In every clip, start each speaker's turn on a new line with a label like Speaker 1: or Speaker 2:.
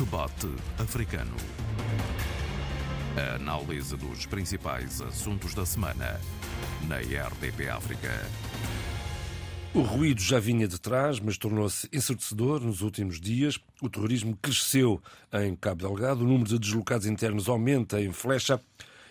Speaker 1: Debate Africano. A análise dos principais assuntos da semana na RDP África.
Speaker 2: O ruído já vinha de trás, mas tornou-se ensurdecedor nos últimos dias. O terrorismo cresceu em Cabo Delgado, o número de deslocados internos aumenta em Flecha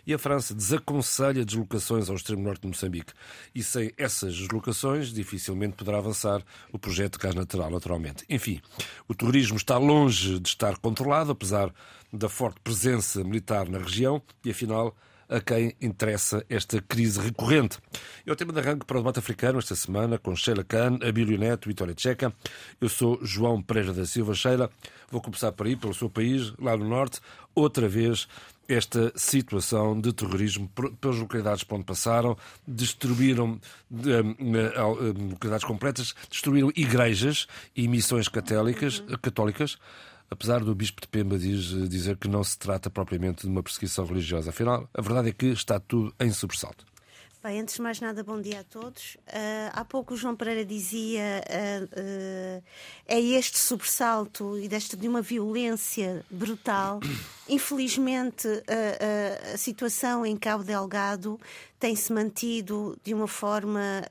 Speaker 2: e a França desaconselha deslocações ao extremo norte de Moçambique. E sem essas deslocações, dificilmente poderá avançar o projeto de gás natural, naturalmente. Enfim, o terrorismo está longe de estar controlado, apesar da forte presença militar na região, e afinal a quem interessa esta crise recorrente. É o tema de arranque para o debate africano esta semana com Sheila Khan, Abílio Neto, Vitória Tcheca. Eu sou João Pereira da Silva. Sheila, vou começar por aí, pelo seu país, lá no Norte. Outra vez esta situação de terrorismo pelas localidades por onde passaram, destruíram localidades completas, destruíram igrejas e missões católicas, católicas apesar do Bispo de Pemba diz, dizer que não se trata propriamente de uma perseguição religiosa. Afinal, a verdade é que está tudo em sobressalto.
Speaker 3: Bem, antes de mais nada, bom dia a todos. Uh, há pouco o João Pereira dizia uh, uh, é este sobressalto e desta de uma violência brutal. Infelizmente, a situação em Cabo Delgado tem-se mantido de uma forma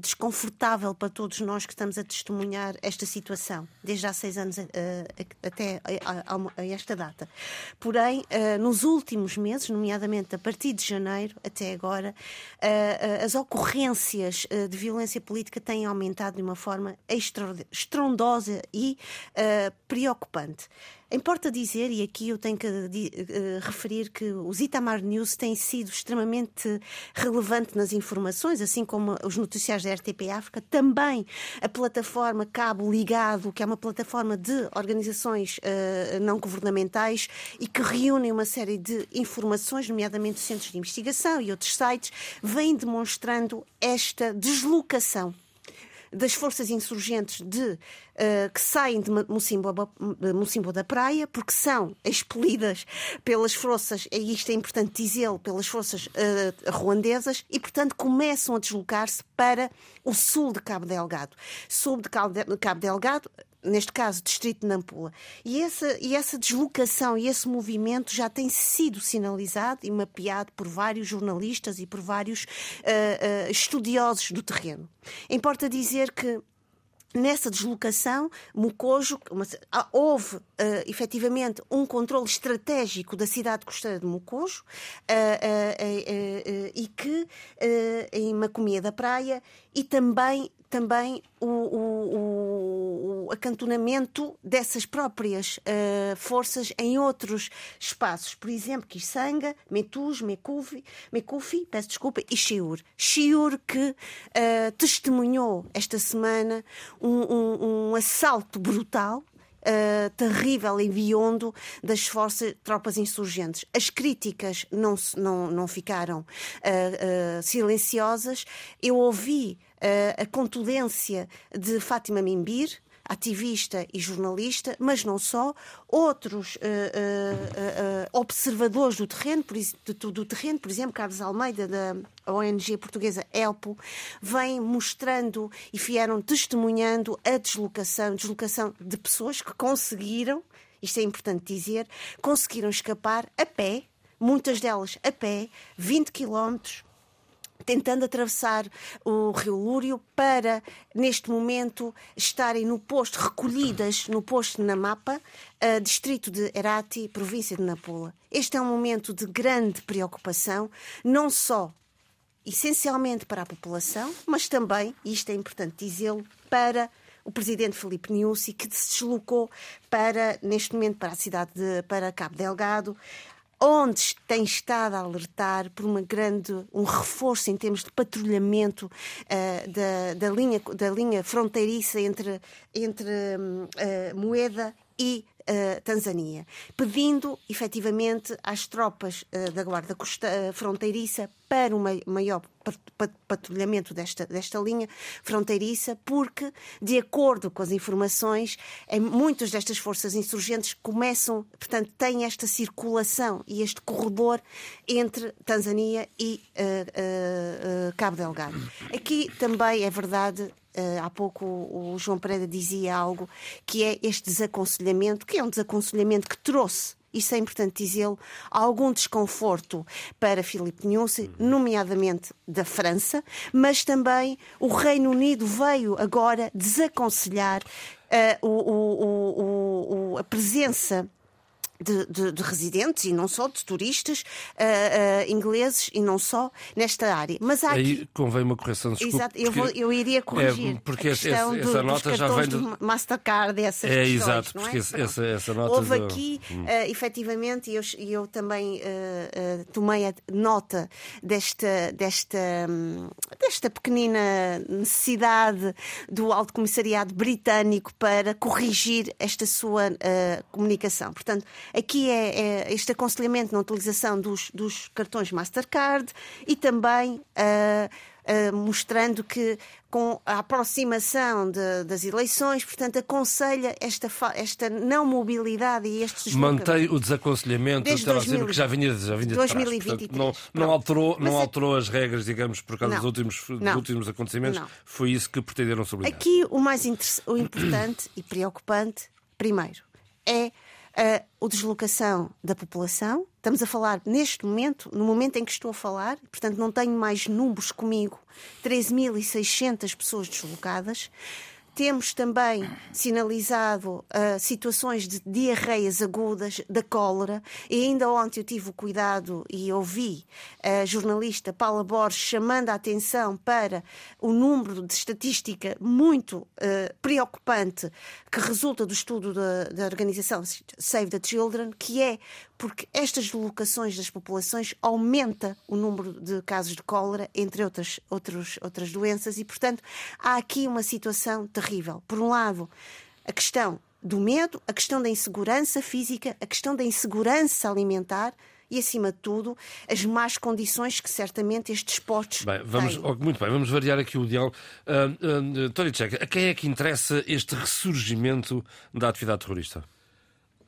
Speaker 3: desconfortável para todos nós que estamos a testemunhar esta situação, desde há seis anos até a, a, a, esta data. Porém, nos últimos meses, nomeadamente a partir de janeiro até agora, as ocorrências de violência política têm aumentado de uma forma estrondosa e preocupante. Importa dizer, e aqui eu tenho que uh, referir que os Itamar News têm sido extremamente relevante nas informações, assim como os noticiários da RTP África, também a plataforma Cabo Ligado, que é uma plataforma de organizações uh, não governamentais e que reúnem uma série de informações, nomeadamente centros de investigação e outros sites, vem demonstrando esta deslocação das forças insurgentes de, uh, que saem de Mocimbo, da Praia, porque são expelidas pelas forças, e isto é importante dizê-lo, pelas forças uh, ruandesas, e portanto começam a deslocar-se para o sul de Cabo Delgado. Sul de Cabo Delgado, neste caso, distrito de Nampula. E essa, e essa deslocação e esse movimento já tem sido sinalizado e mapeado por vários jornalistas e por vários uh, uh, estudiosos do terreno. Importa dizer que Nessa deslocação, Mocojo, uma, houve uh, efetivamente um controle estratégico da cidade costeira de Mocojo uh, uh, e que em Macomia da Praia e também também o, o, o acantonamento dessas próprias uh, forças em outros espaços. Por exemplo, Kisanga, Metus, Mekufi, Mekufi peço desculpa, e Chiur. Chiur que uh, testemunhou esta semana um, um, um assalto brutal Uh, terrível e biondo das forças tropas insurgentes. As críticas não, não, não ficaram uh, uh, silenciosas. Eu ouvi a contundência de Fátima Mimbir, ativista e jornalista, mas não só, outros uh, uh, uh, observadores do terreno, por, do, do, terreno, por exemplo, Carlos Almeida, da ONG portuguesa ELPO, vêm mostrando e vieram testemunhando a deslocação, deslocação de pessoas que conseguiram, isto é importante dizer, conseguiram escapar a pé, muitas delas a pé, 20 quilómetros, tentando atravessar o Rio Lúrio para, neste momento, estarem no posto, recolhidas no posto na Mapa, uh, distrito de Herati, província de Nampula. Este é um momento de grande preocupação, não só essencialmente para a população, mas também, e isto é importante dizê-lo, para o presidente Felipe Niusi, que se deslocou para, neste momento, para a cidade de para Cabo Delgado, onde tem estado a alertar por uma grande, um reforço em termos de patrulhamento uh, da, da, linha, da linha fronteiriça entre, entre uh, Moeda e uh, Tanzânia, pedindo efetivamente às tropas da Guarda Costa, Fronteiriça para um maior patrulhamento desta, desta linha fronteiriça, porque, de acordo com as informações, muitas destas forças insurgentes começam, portanto, têm esta circulação e este corredor entre Tanzânia e uh, uh, Cabo Delgado. Aqui também é verdade Uh, há pouco o, o João Pereira dizia algo que é este desaconselhamento, que é um desaconselhamento que trouxe isso é importante dizê-lo, algum desconforto para Filipe Nunzi, nomeadamente da França, mas também o Reino Unido veio agora desaconselhar uh, o, o, o, a presença de, de, de, residentes e não só, de turistas uh, uh, ingleses e não só nesta área. Mas há
Speaker 2: Aí
Speaker 3: aqui...
Speaker 2: convém uma correção, desculpe.
Speaker 3: Exato, eu, vou, eu iria corrigir.
Speaker 2: É, porque essa, essa nota já vem
Speaker 3: do Mastercard, essas
Speaker 2: É,
Speaker 3: questões,
Speaker 2: exato, porque
Speaker 3: é?
Speaker 2: essa, essa nota.
Speaker 3: Houve
Speaker 2: do...
Speaker 3: aqui, hum. uh, efetivamente, e eu, eu também uh, tomei a nota desta, desta, desta pequenina necessidade do Alto Comissariado Britânico para corrigir esta sua comunicação. Portanto, Aqui é, é este aconselhamento na utilização dos, dos cartões Mastercard e também uh, mostrando que com a aproximação de, das eleições, portanto, aconselha esta, esta não mobilidade e estes
Speaker 2: Mantém o desaconselhamento,
Speaker 3: Desde
Speaker 2: estava 2000, a dizer, que já vinha, já vinha
Speaker 3: 2023.
Speaker 2: Portanto, não, não, alterou, não é... alterou as regras, digamos, por causa não, dos, últimos, dos últimos acontecimentos. Não. Foi isso que pretenderam sublinhar.
Speaker 3: Aqui o mais o importante e preocupante, primeiro, é a deslocação da população. Estamos a falar neste momento, no momento em que estou a falar, portanto não tenho mais números comigo, 13.600 pessoas deslocadas. Temos também sinalizado uh, situações de diarreias agudas, da cólera, e ainda ontem eu tive o cuidado e ouvi a jornalista Paula Borges chamando a atenção para o número de estatística muito uh, preocupante que resulta do estudo da, da organização Save the Children, que é porque estas deslocações das populações aumenta o número de casos de cólera, entre outras, outros, outras doenças, e, portanto, há aqui uma situação terrível. Por um lado, a questão do medo, a questão da insegurança física, a questão da insegurança alimentar e, acima de tudo, as más condições que certamente estes postos
Speaker 2: bem, vamos,
Speaker 3: têm.
Speaker 2: Muito bem, vamos variar aqui o diálogo. Uh, uh, Tony Checa, a quem é que interessa este ressurgimento da atividade terrorista?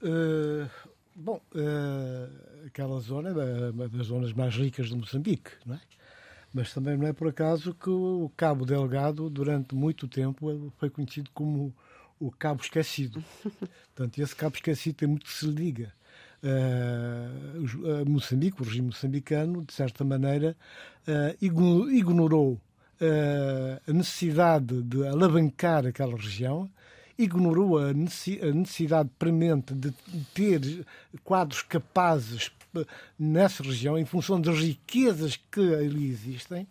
Speaker 4: Uh, Bom, uh, aquela zona é uma das zonas mais ricas de Moçambique, não é? Mas também não é por acaso que o Cabo Delgado, durante muito tempo, foi conhecido como o Cabo Esquecido. Portanto, esse Cabo Esquecido tem muito que se liga. Uh, Moçambique, o regime moçambicano, de certa maneira, uh, ignorou a necessidade de alavancar aquela região ignorou a necessidade premente de ter quadros capazes nessa região, em função das riquezas que ali existem,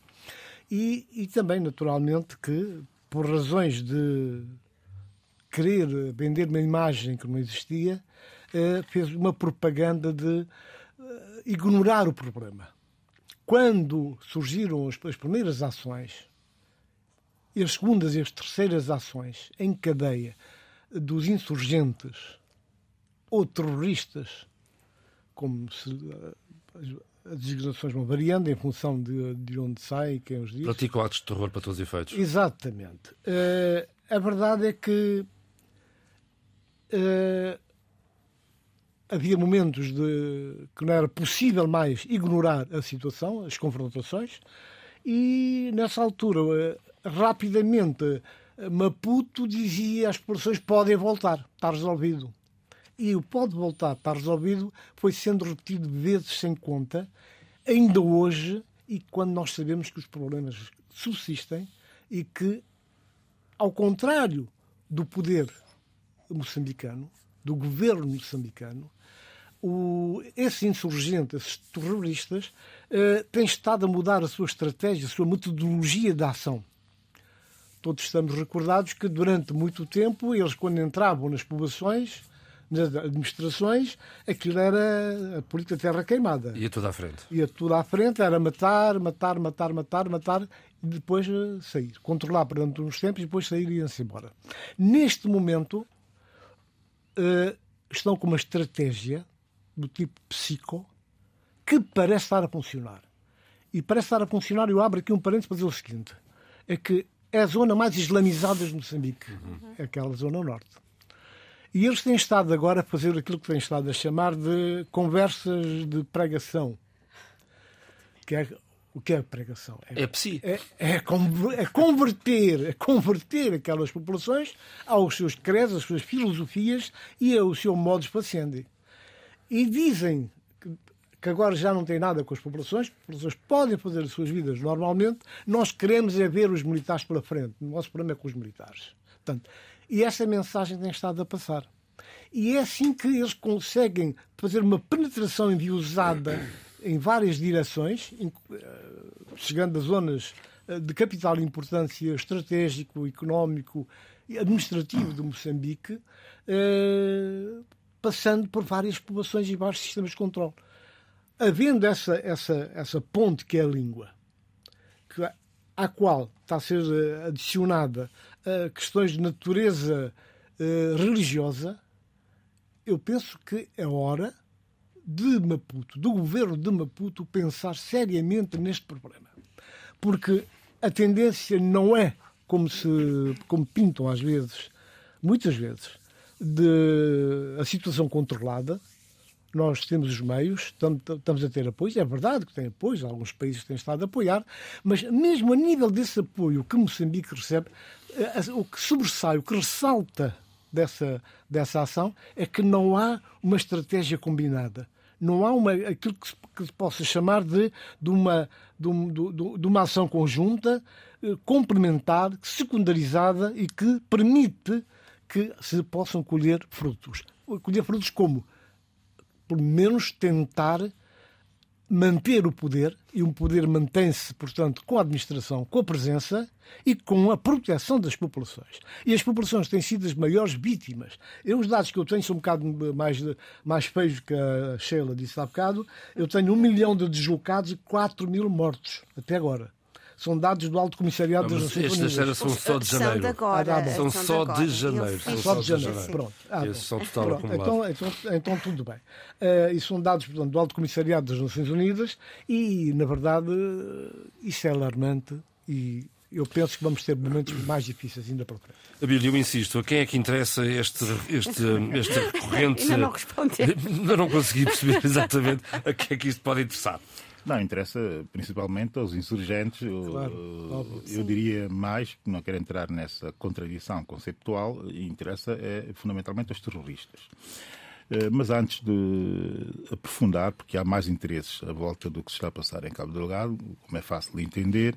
Speaker 4: e, e também, naturalmente, que por razões de querer vender uma imagem que não existia, eh, fez uma propaganda de eh, ignorar o problema. Quando surgiram as primeiras ações e as segundas e as terceiras ações em cadeia dos insurgentes ou terroristas, como se as designações vão variando em função de, de onde sai e quem os diz.
Speaker 2: Praticam atos de terror para todos os efeitos.
Speaker 4: Exatamente. Uh, a verdade é que uh, havia momentos de que não era possível mais ignorar a situação, as confrontações, e nessa altura uh, rapidamente Maputo dizia as populações podem voltar, está resolvido. E o pode voltar, está resolvido, foi sendo repetido vezes sem conta, ainda hoje, e quando nós sabemos que os problemas subsistem e que, ao contrário do poder moçambicano, do governo moçambicano, o, esse insurgente, esses terroristas, eh, têm estado a mudar a sua estratégia, a sua metodologia de ação. Todos estamos recordados que durante muito tempo eles, quando entravam nas populações, nas administrações, aquilo era a política terra queimada.
Speaker 2: Ia tudo à frente.
Speaker 4: Ia tudo à frente, era matar, matar, matar, matar, matar e depois eh, sair. Controlar durante uns tempos e depois sair e ir-se embora. Neste momento, uh, estão com uma estratégia do tipo psico que parece estar a funcionar. e parece estar a funcionar, eu abro aqui um parênteses para dizer o seguinte: é que é a zona mais islamizada de Moçambique, uhum. é aquela zona norte. E eles têm estado agora a fazer aquilo que têm estado a chamar de conversas de pregação. Que é, o que é pregação?
Speaker 2: É, é psi.
Speaker 4: É, é, é, converter, é converter aquelas populações aos seus credos, às suas filosofias e ao seu modo de facendi. E dizem que agora já não tem nada com as populações, as populações podem fazer as suas vidas normalmente, nós queremos é ver os militares pela frente. O nosso problema é com os militares. Portanto, e essa mensagem tem estado a passar. E é assim que eles conseguem fazer uma penetração enviosada em várias direções, eh, chegando a zonas eh, de capital importância estratégico, económico e administrativo de Moçambique, eh, passando por várias populações e vários sistemas de controle havendo essa, essa, essa ponte que é a língua, que, à qual está a ser eh, adicionada uh, questões de natureza uh, religiosa, eu penso que é hora de Maputo, do governo de Maputo, pensar seriamente neste problema. Porque a tendência não é, como, se, como pintam às vezes, muitas vezes, de a situação controlada, nós temos os meios, estamos a ter apoio, é verdade que tem apoio, alguns países têm estado a apoiar, mas mesmo a nível desse apoio que Moçambique recebe, eh, o que sobressai, o que ressalta dessa, dessa ação é que não há uma estratégia combinada. Não há uma, aquilo que se, que se possa chamar de, de, uma, de, de, de uma ação conjunta, eh, complementar, secundarizada e que permite que se possam colher frutos. Colher frutos como? Pelo menos tentar manter o poder, e o poder mantém-se, portanto, com a administração, com a presença e com a proteção das populações. E as populações têm sido as maiores vítimas. Eu, os dados que eu tenho são um bocado mais, mais feios que a Sheila disse há bocado. Eu tenho um milhão de deslocados e 4 mil mortos até agora são dados do Alto Comissariado das Nações Unidas.
Speaker 2: Estes são só de janeiro.
Speaker 3: Agora,
Speaker 2: ah, são só de janeiro.
Speaker 4: Só de janeiro, pronto.
Speaker 2: Ah, Esses são total
Speaker 4: pronto. Então, então, então, tudo bem. Uh, e são dados portanto, do Alto Comissariado das Nações Unidas e, na verdade, isso é alarmante e eu penso que vamos ter momentos mais difíceis ainda para frente.
Speaker 2: Abílio, eu insisto, a quem é que interessa este, este, este recorrente...
Speaker 3: ainda não respondeu.
Speaker 2: Ainda não consegui perceber exatamente a quem é que isto pode interessar.
Speaker 5: Não, interessa principalmente aos insurgentes. Claro, eu, eu diria mais, não quero entrar nessa contradição conceptual, interessa é, fundamentalmente aos terroristas. Eh, mas antes de aprofundar, porque há mais interesses à volta do que se está a passar em Cabo Delgado, como é fácil de entender,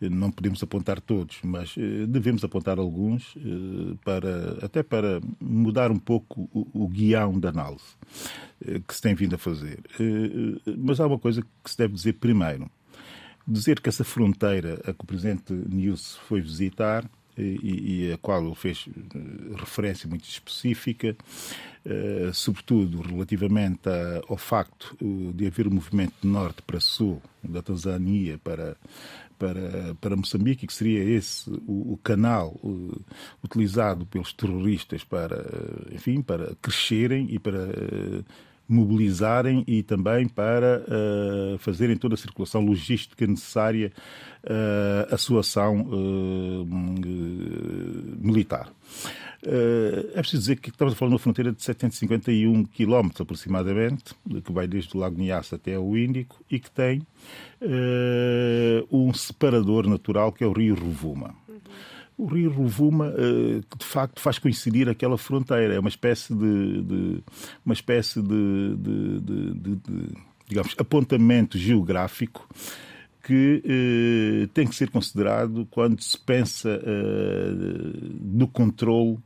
Speaker 5: não podemos apontar todos, mas eh, devemos apontar alguns para até para mudar um pouco o, o guião da análise que se tem vindo a fazer. Mas há uma coisa que se deve dizer primeiro. Dizer que essa fronteira a que o Presidente News foi visitar e, e a qual ele fez referência muito específica, eh, sobretudo relativamente a, ao facto eh, de haver um movimento de norte para sul, da Tanzânia para, para, para Moçambique, que seria esse o, o canal uh, utilizado pelos terroristas para, enfim, para crescerem e para uh, mobilizarem e também para uh, fazerem toda a circulação logística necessária à sua ação militar. Uh, é preciso dizer que estamos a falar de uma fronteira de 751 quilómetros aproximadamente, que vai desde o Lago Niassa até o Índico e que tem um separador natural que é o rio Rovuma. O rio Rovuma, eh, que de facto faz coincidir aquela fronteira. É uma espécie de, de uma espécie de, de, de, digamos, apontamento geográfico que eh, tem que ser considerado quando se pensa eh, no controle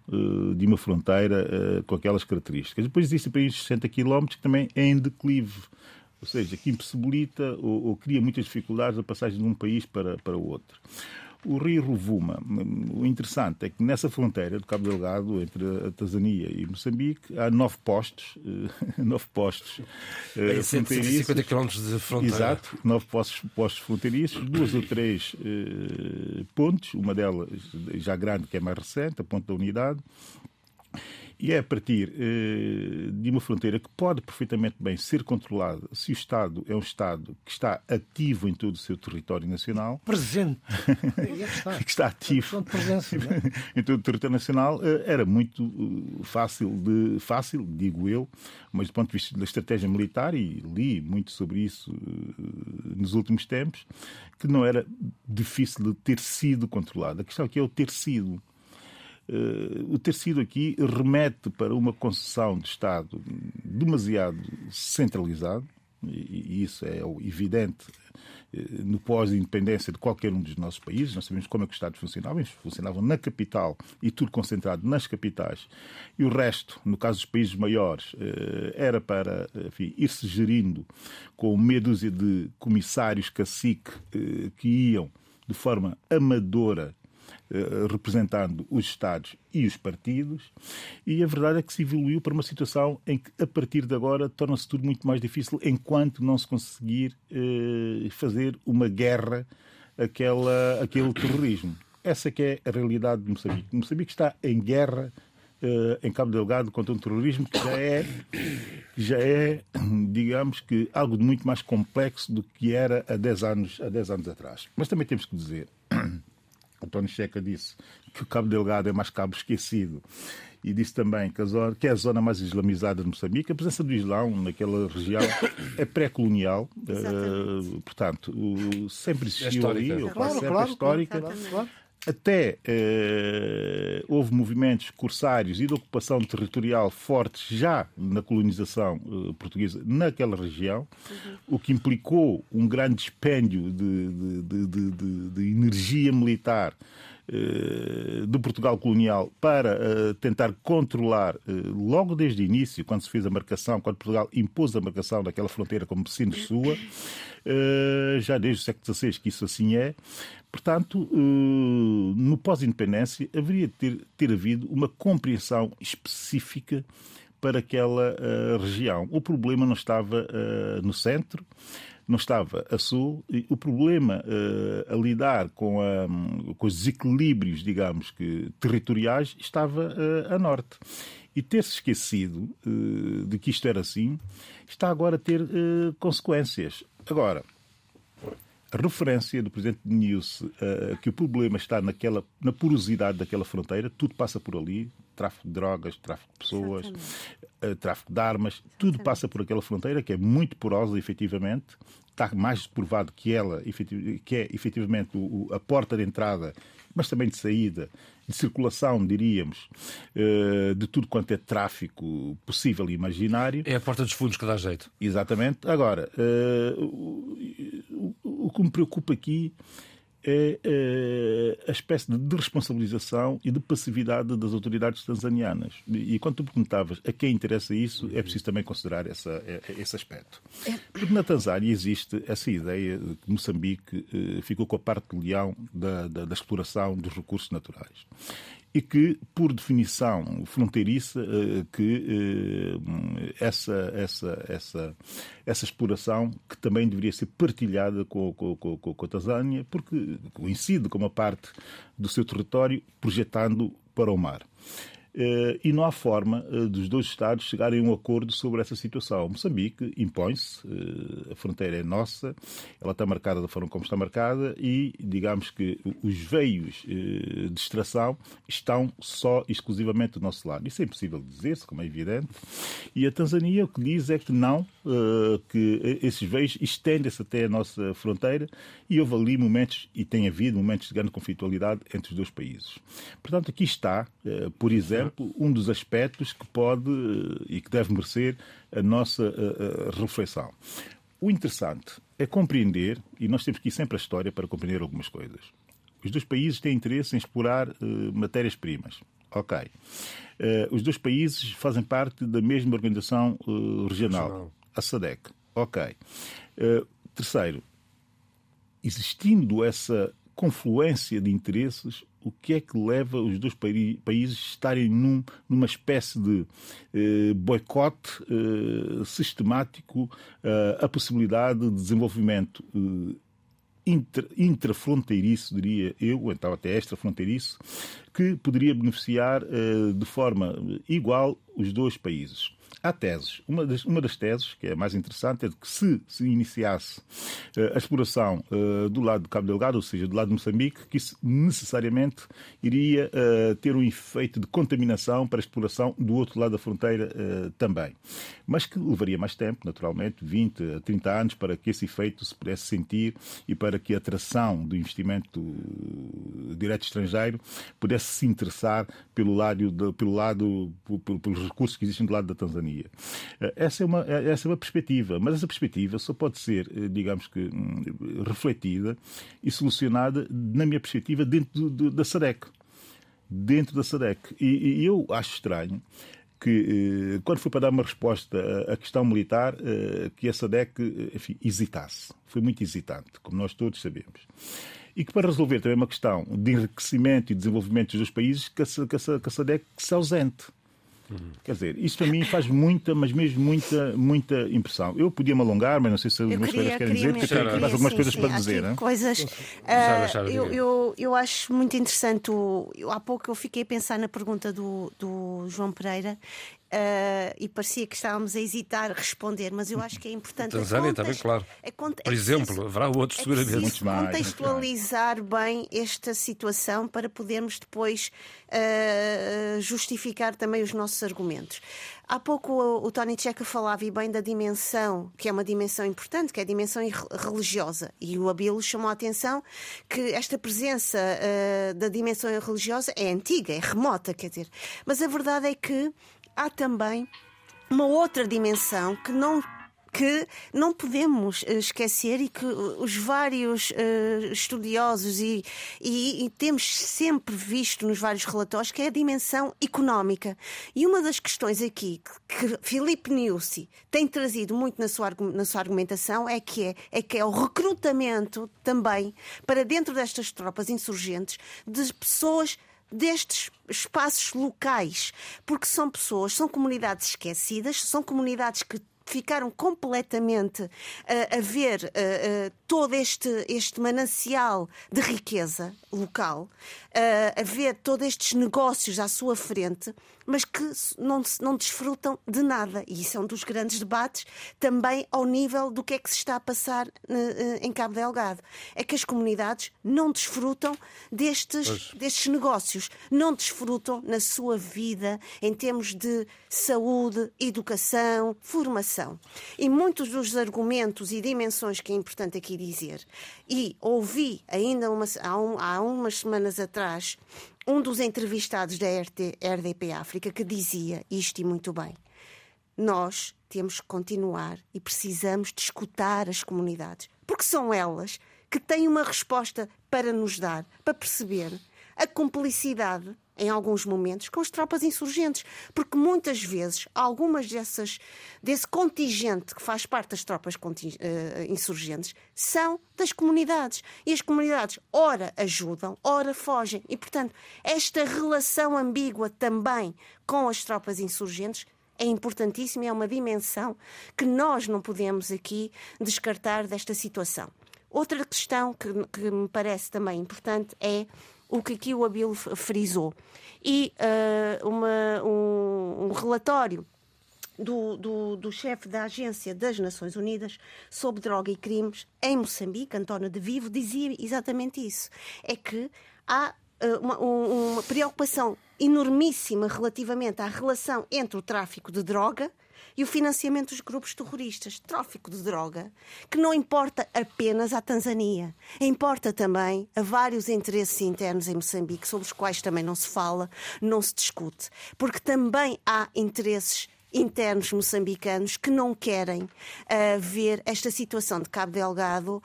Speaker 5: de uma fronteira com aquelas características. Depois existem países de 60 km que também é em declive, ou seja, que impossibilita ou, ou cria muitas dificuldades a passagem de um país para, para o outro o rio Rovuma. O interessante é que nessa fronteira do Cabo Delgado, entre a Tanzânia e Moçambique, há nove postos, nove postos
Speaker 2: uh, 150 km de fronteira.
Speaker 5: Exato, nove postos, postos fronteiriços, duas ou três uh, pontes, uma delas já grande, que é mais recente, a Ponte da Unidade, E é a partir eh, de uma fronteira que pode perfeitamente bem ser controlada se o Estado é um Estado que está ativo em todo o seu território nacional.
Speaker 4: Presente.
Speaker 5: que está ativo presença, é? em todo o território nacional. Eh, era muito eh, fácil, de, fácil, digo eu, mas do ponto de vista da estratégia militar, e li muito sobre isso nos últimos tempos, que não era difícil de ter sido controlado. A questão aqui é o ter sido. Uh, o ter sido aqui remete para uma concessão de Estado demasiado centralizado, e, isso é evidente uh, no pós-independência de qualquer um dos nossos países. Nós sabemos como é que os Estados funcionavam. Funcionavam na capital e tudo concentrado nas capitais. E o resto, no caso dos países maiores, uh, era para ir-se gerindo com meia dúzia de comissários cacique que iam de forma amadora eh, representando os Estados e os partidos, e a verdade é que se evoluiu para uma situação em que, a partir de agora, torna-se tudo muito mais difícil enquanto não se conseguir eh, fazer uma guerra àquela, àquele terrorismo. Essa que é a realidade de Moçambique. Moçambique está em guerra Uh, em Cabo Delgado contra um terrorismo que já é, já é, digamos que, algo de muito mais complexo do que era há 10 anos, há 10 anos atrás. Mas também temos que dizer António Checa disse que o Cabo Delgado é mais cabo esquecido. E disse também que, a zona, que é a zona mais islamizada de Moçambique. A presença do Islão naquela região é pré-colonial, uh, portanto, uh, sempre existiu é ali, claro, sempre claro, histórica. Claro, até eh, houve movimentos corsários e de ocupação territorial fortes já na colonização eh, portuguesa naquela região, uhum. o que implicou um grande dispêndio de, de, de, de energia militar do Portugal colonial para uh, tentar controlar, uh, logo desde o início, quando se fez a marcação, quando Portugal impôs a marcação daquela fronteira como vecino sua, já desde o século XVI que isso assim é. Portanto, no pós-independência, haveria de ter, ter havido uma compreensão específica para aquela região. O problema não estava no centro, não estava a sul. E o problema uh, a lidar com, a, com, os desequilíbrios, digamos que territoriais, estava uh, a norte. E ter-se esquecido uh, de que isto era assim, está agora a ter consequências. Agora, a referência do presidente News uh, que o problema está naquela, na porosidade daquela fronteira, tudo passa por ali, tráfico de drogas, tráfico de pessoas, uh, tráfico de armas, Exatamente. tudo passa por aquela fronteira que é muito porosa, efetivamente. Está mais provado que ela que é efetivamente a porta de entrada, mas também de saída, de circulação, diríamos, uh, de tudo quanto é tráfico possível e imaginário.
Speaker 2: É a porta dos fundos que dá jeito.
Speaker 5: Exatamente. Agora, o, o que me preocupa aqui é, é a espécie de desresponsabilização e de passividade das autoridades tanzanianas. E, e quando tu perguntavas a quem interessa isso, é preciso também considerar essa, é, esse aspecto. Porque na Tanzânia existe essa ideia de que Moçambique eh, ficou com a parte de leão da, da, da exploração dos recursos naturais e que, por definição fronteiriça, eh, que eh, essa, essa, essa, essa exploração que também deveria ser partilhada com, com, com, com a Tanzânia, porque coincide com uma parte do seu território projetando para o mar. Eh, e não há forma eh, dos dois Estados chegarem a um acordo sobre essa situação. Moçambique impõe-se, eh, a fronteira é nossa, ela está marcada da forma como está marcada e, digamos que os veios de extração estão só exclusivamente do nosso lado. Isso é impossível dizer-se, como é evidente. E a Tanzânia o que diz é que não, que esses veios estendem-se até a nossa fronteira e houve ali momentos, e tem havido momentos de grande conflitualidade entre os dois países. Portanto, aqui está, por exemplo, exemplo, um dos aspectos que pode eh, e que deve merecer a nossa a, a reflexão. O interessante é compreender, e nós temos que ir sempre à história para compreender algumas coisas. Os dois países têm interesse em explorar uh, matérias-primas. Ok. Uh, os dois países fazem parte da mesma organização uh, regional, regional, a SADEC. Ok. terceiro, existindo essa confluência de interesses, o que é que leva os dois países a estarem num, numa espécie de eh, boicote eh, sistemático eh, a possibilidade de desenvolvimento eh, intra, intrafronteiriço, diria eu, ou então até extrafronteiriço, que poderia beneficiar uh, de forma igual os dois países há teses. Uma das, uma das teses, que é mais interessante, é de que se se iniciasse uh, a exploração uh, do lado de Cabo Delgado, ou seja, do lado de Moçambique, que isso necessariamente iria uh, ter um efeito de contaminação para a exploração do outro lado da fronteira também. Mas que levaria mais tempo, naturalmente, 20 a 30 anos, para que esse efeito se pudesse sentir e para que a atração do investimento direto estrangeiro pudesse se interessar pelo lado, de, pelo lado pelos recursos que existem do lado da Tanzânia. Eh, essa é, uma, eh, essa é uma perspectiva, mas essa perspectiva só pode ser, eh, digamos que, hum, refletida e solucionada, na minha perspectiva, dentro do, da SADEC. Dentro da SADEC. E, e eu acho estranho que, quando foi para dar uma resposta à questão militar, que a SADEC enfim, hesitasse. Foi muito hesitante, como nós todos sabemos. E que para resolver também uma questão de enriquecimento e desenvolvimento dos países, que a, que a, que a SADEC se ausente. Quer dizer, isso para mim faz muita, mas mesmo muita, muita impressão. Eu podia me alongar, mas não sei se os meus colegas querem dizer, porque tenho mais algumas sim, coisas sim, para dizer. Né?
Speaker 3: Coisas. Uh, eu, eu, eu acho muito interessante. O, eu, há pouco eu fiquei a pensar na pergunta do, do João Pereira Uh, e parecia que estávamos a hesitar a responder, mas eu acho que é importante.
Speaker 2: Tanzânia também, claro. Por exemplo, haverá outros
Speaker 3: é
Speaker 2: seguramente.
Speaker 3: contextualizar bem esta situação para podermos depois uh, justificar também os nossos argumentos. Há pouco o, o Tony Checa falava e bem da dimensão, que é uma dimensão importante, que é a dimensão religiosa. E o Abilo chamou a atenção que esta presença uh, da dimensão religiosa é antiga, é remota, quer dizer. Mas a verdade é que há também uma outra dimensão que não que não podemos eh, esquecer e que os vários uh, estudiosos e, e, e, temos sempre visto nos vários relatórios que é a dimensão económica. E uma das questões aqui que, que Filipe Niusi tem trazido muito na sua, na sua argumentação é que é, é que é o recrutamento também para dentro destas tropas insurgentes de pessoas destes espaços locais, porque são pessoas, são comunidades esquecidas, são comunidades que ficaram completamente uh, a ver uh, uh, todo este, este manancial de riqueza local, a ver todos estes negócios à sua frente, mas que não, não desfrutam de nada. E isso é um dos grandes debates também ao nível do que é que se está a passar em Cabo Delgado. É que as comunidades não desfrutam destes, destes negócios, não desfrutam na sua vida em termos de saúde, educação, formação. E muitos dos argumentos e dimensões que é importante aqui dizer, e ouvi ainda uma, há, um, há umas semanas atrás um dos entrevistados da RT, RDP África que dizia isto e muito bem. Nós temos que continuar e precisamos de escutar as comunidades, porque são elas que têm uma resposta para nos dar, para perceber a cumplicidade em alguns momentos, com as tropas insurgentes, porque muitas vezes algumas dessas desse contingente que faz parte das tropas uh, insurgentes são das comunidades e as comunidades ora ajudam, ora fogem e portanto esta relação ambígua também com as tropas insurgentes é importantíssima é uma dimensão que nós não podemos aqui descartar desta situação. Outra questão que, que me parece também importante é o que aqui o Abilo frisou. E uh, uma, um, um relatório do, do, do chefe da Agência das Nações Unidas sobre Droga e Crimes em Moçambique, António de Vivo, dizia exatamente isso. É que há uh, uma, uma preocupação enormíssima relativamente à relação entre o tráfico de droga e o financiamento dos grupos terroristas, tráfico de droga, que não importa apenas à Tanzânia, importa também a vários interesses internos em Moçambique, sobre os quais também não se fala, não se discute, porque também há interesses internos moçambicanos que não querem uh, ver esta situação de Cabo Delgado uh,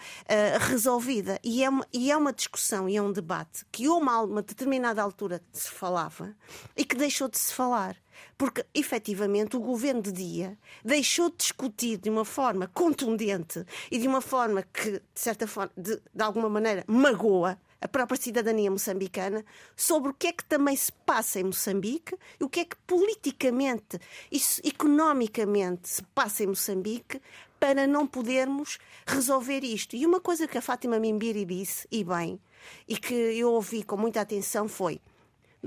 Speaker 3: resolvida. E é, uma, e é uma discussão e é um debate que, uma, uma determinada altura, se falava e que deixou de se falar porque efetivamente o governo de dia deixou de discutir de uma forma contundente e de uma forma que, de certa forma, de, de alguma maneira, magoa a própria cidadania moçambicana sobre o que é que também se passa em Moçambique e o que é que politicamente e economicamente se passa em Moçambique para não podermos resolver isto. E uma coisa que a Fátima Mimbiri disse, e bem, e que eu ouvi com muita atenção foi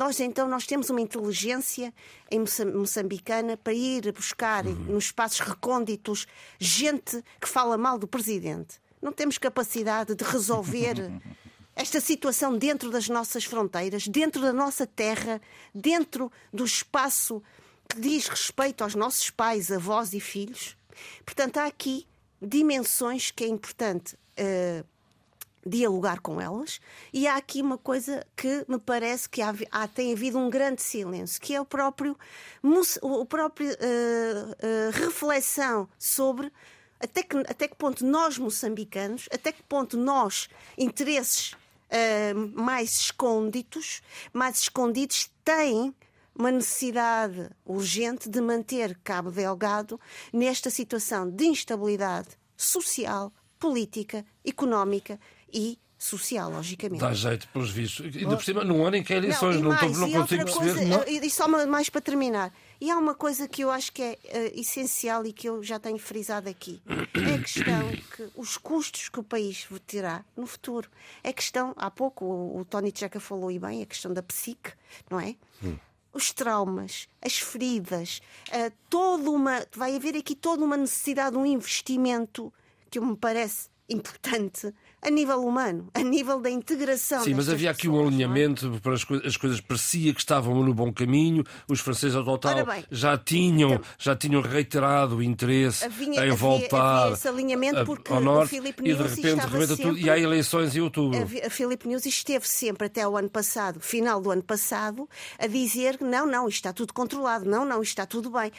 Speaker 3: nós então nós temos uma inteligência em moçambicana para ir buscar uhum. nos espaços recônditos gente que fala mal do presidente. Não temos capacidade de resolver esta situação dentro das nossas fronteiras, dentro da nossa terra, dentro do espaço que diz respeito aos nossos pais, avós e filhos. Portanto, há aqui dimensões que é importante uh, dialogar com elas. E há aqui uma coisa que me parece que há, há tem havido um grande silêncio, que é o próprio, o próprio uh, uh, reflexão sobre até que, até que ponto nós, moçambicanos, até que ponto nós, interesses uh, mais escondidos, mais escondidos, têm uma necessidade urgente de manter Cabo Delgado nesta situação de instabilidade social, política, económica e social, logicamente.
Speaker 2: Dá jeito pelos vistos. E de por cima, num ano em que há eleições, não, mais, não, não consigo perceber. Coisa, não?
Speaker 3: E só mais para terminar. E há uma coisa que eu acho que é uh, essencial e que eu já tenho frisado aqui. É a questão que os custos que o país terá no futuro. É a questão, há pouco o, o Tony Tcheca falou e bem, a questão da psique, não é? Hum. Os traumas, as feridas, uh, toda uma. Vai haver aqui toda uma necessidade de um investimento que me parece importante a nível humano, a nível da integração.
Speaker 2: Sim, mas havia aqui um é? alinhamento para as, coisas, as coisas parecia que estavam no bom caminho. Os franceses ao total bem, já tinham então, já tinham reiterado o interesse havia, em voltar havia
Speaker 3: esse alinhamento porque ao
Speaker 2: norte,
Speaker 3: o Filipe News
Speaker 2: e de repente rebenta tudo e há eleições em outubro.
Speaker 3: A, a Filipe News esteve sempre até o ano passado, final do ano passado, a dizer que não, não, isto está tudo controlado, não, não, isto está tudo bem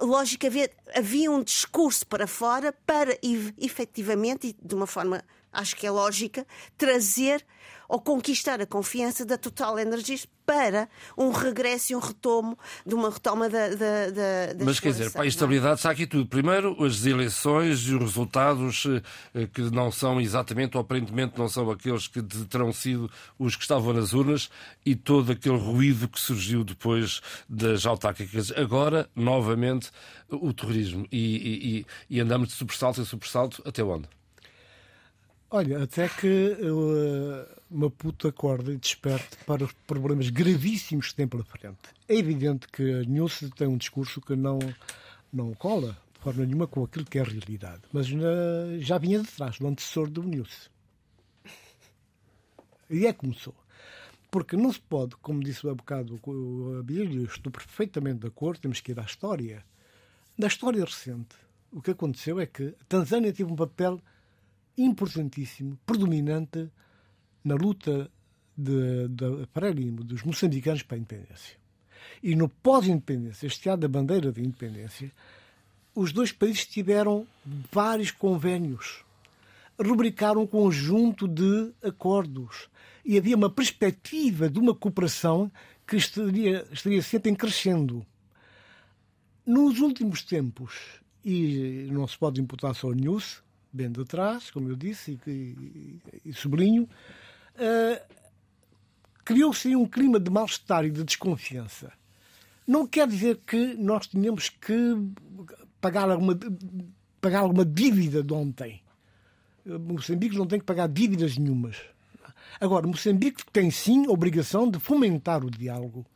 Speaker 3: lógico, havia, havia um discurso para fora para efetivamente, e de uma forma acho que é lógica, trazer ou conquistar a confiança da Total Energies para um regresso e um retomo de uma retoma da, da, da
Speaker 2: Mas quer dizer, para a é? estabilidade está aqui tudo. Primeiro, as eleições e os resultados eh, que não são exatamente, ou aparentemente não são aqueles que terão sido os que estavam nas urnas e todo aquele ruído que surgiu depois das autárquicas. Agora, novamente, o terrorismo. E, e, e andamos de sobressalto em sobressalto até onde?
Speaker 4: Olha, até que uh, Maputo acorde e desperte para os problemas gravíssimos que tem pela frente. É evidente que Nilce tem um discurso que não, não cola de forma nenhuma com aquilo que é a realidade, mas já vinha de trás, do antecessor do Nilce. E é que começou. Porque não se pode, como disse há bocado o Abílio, estou perfeitamente de acordo, temos que ir à história. Na história recente, o que aconteceu é que a Tanzânia teve um papel importantíssimo, predominante na luta de, de, dos moçambicanos para a independência. E no pós-independência, este ano da bandeira da independência, os dois países tiveram vários convênios, rubricaram um conjunto de acordos e havia uma perspectiva de uma cooperação que estaria, estaria sempre em crescendo. Nos últimos tempos, e não se pode imputar só o News, bem de trás, como eu disse, e, e, e uh, criou-se um clima de mal-estar e de desconfiança. Não quer dizer que nós tenhamos que pagar alguma, pagar alguma dívida de ontem. Moçambique não tem que pagar dívidas nenhumas. Agora, Moçambique tem sim a obrigação de fomentar o diálogo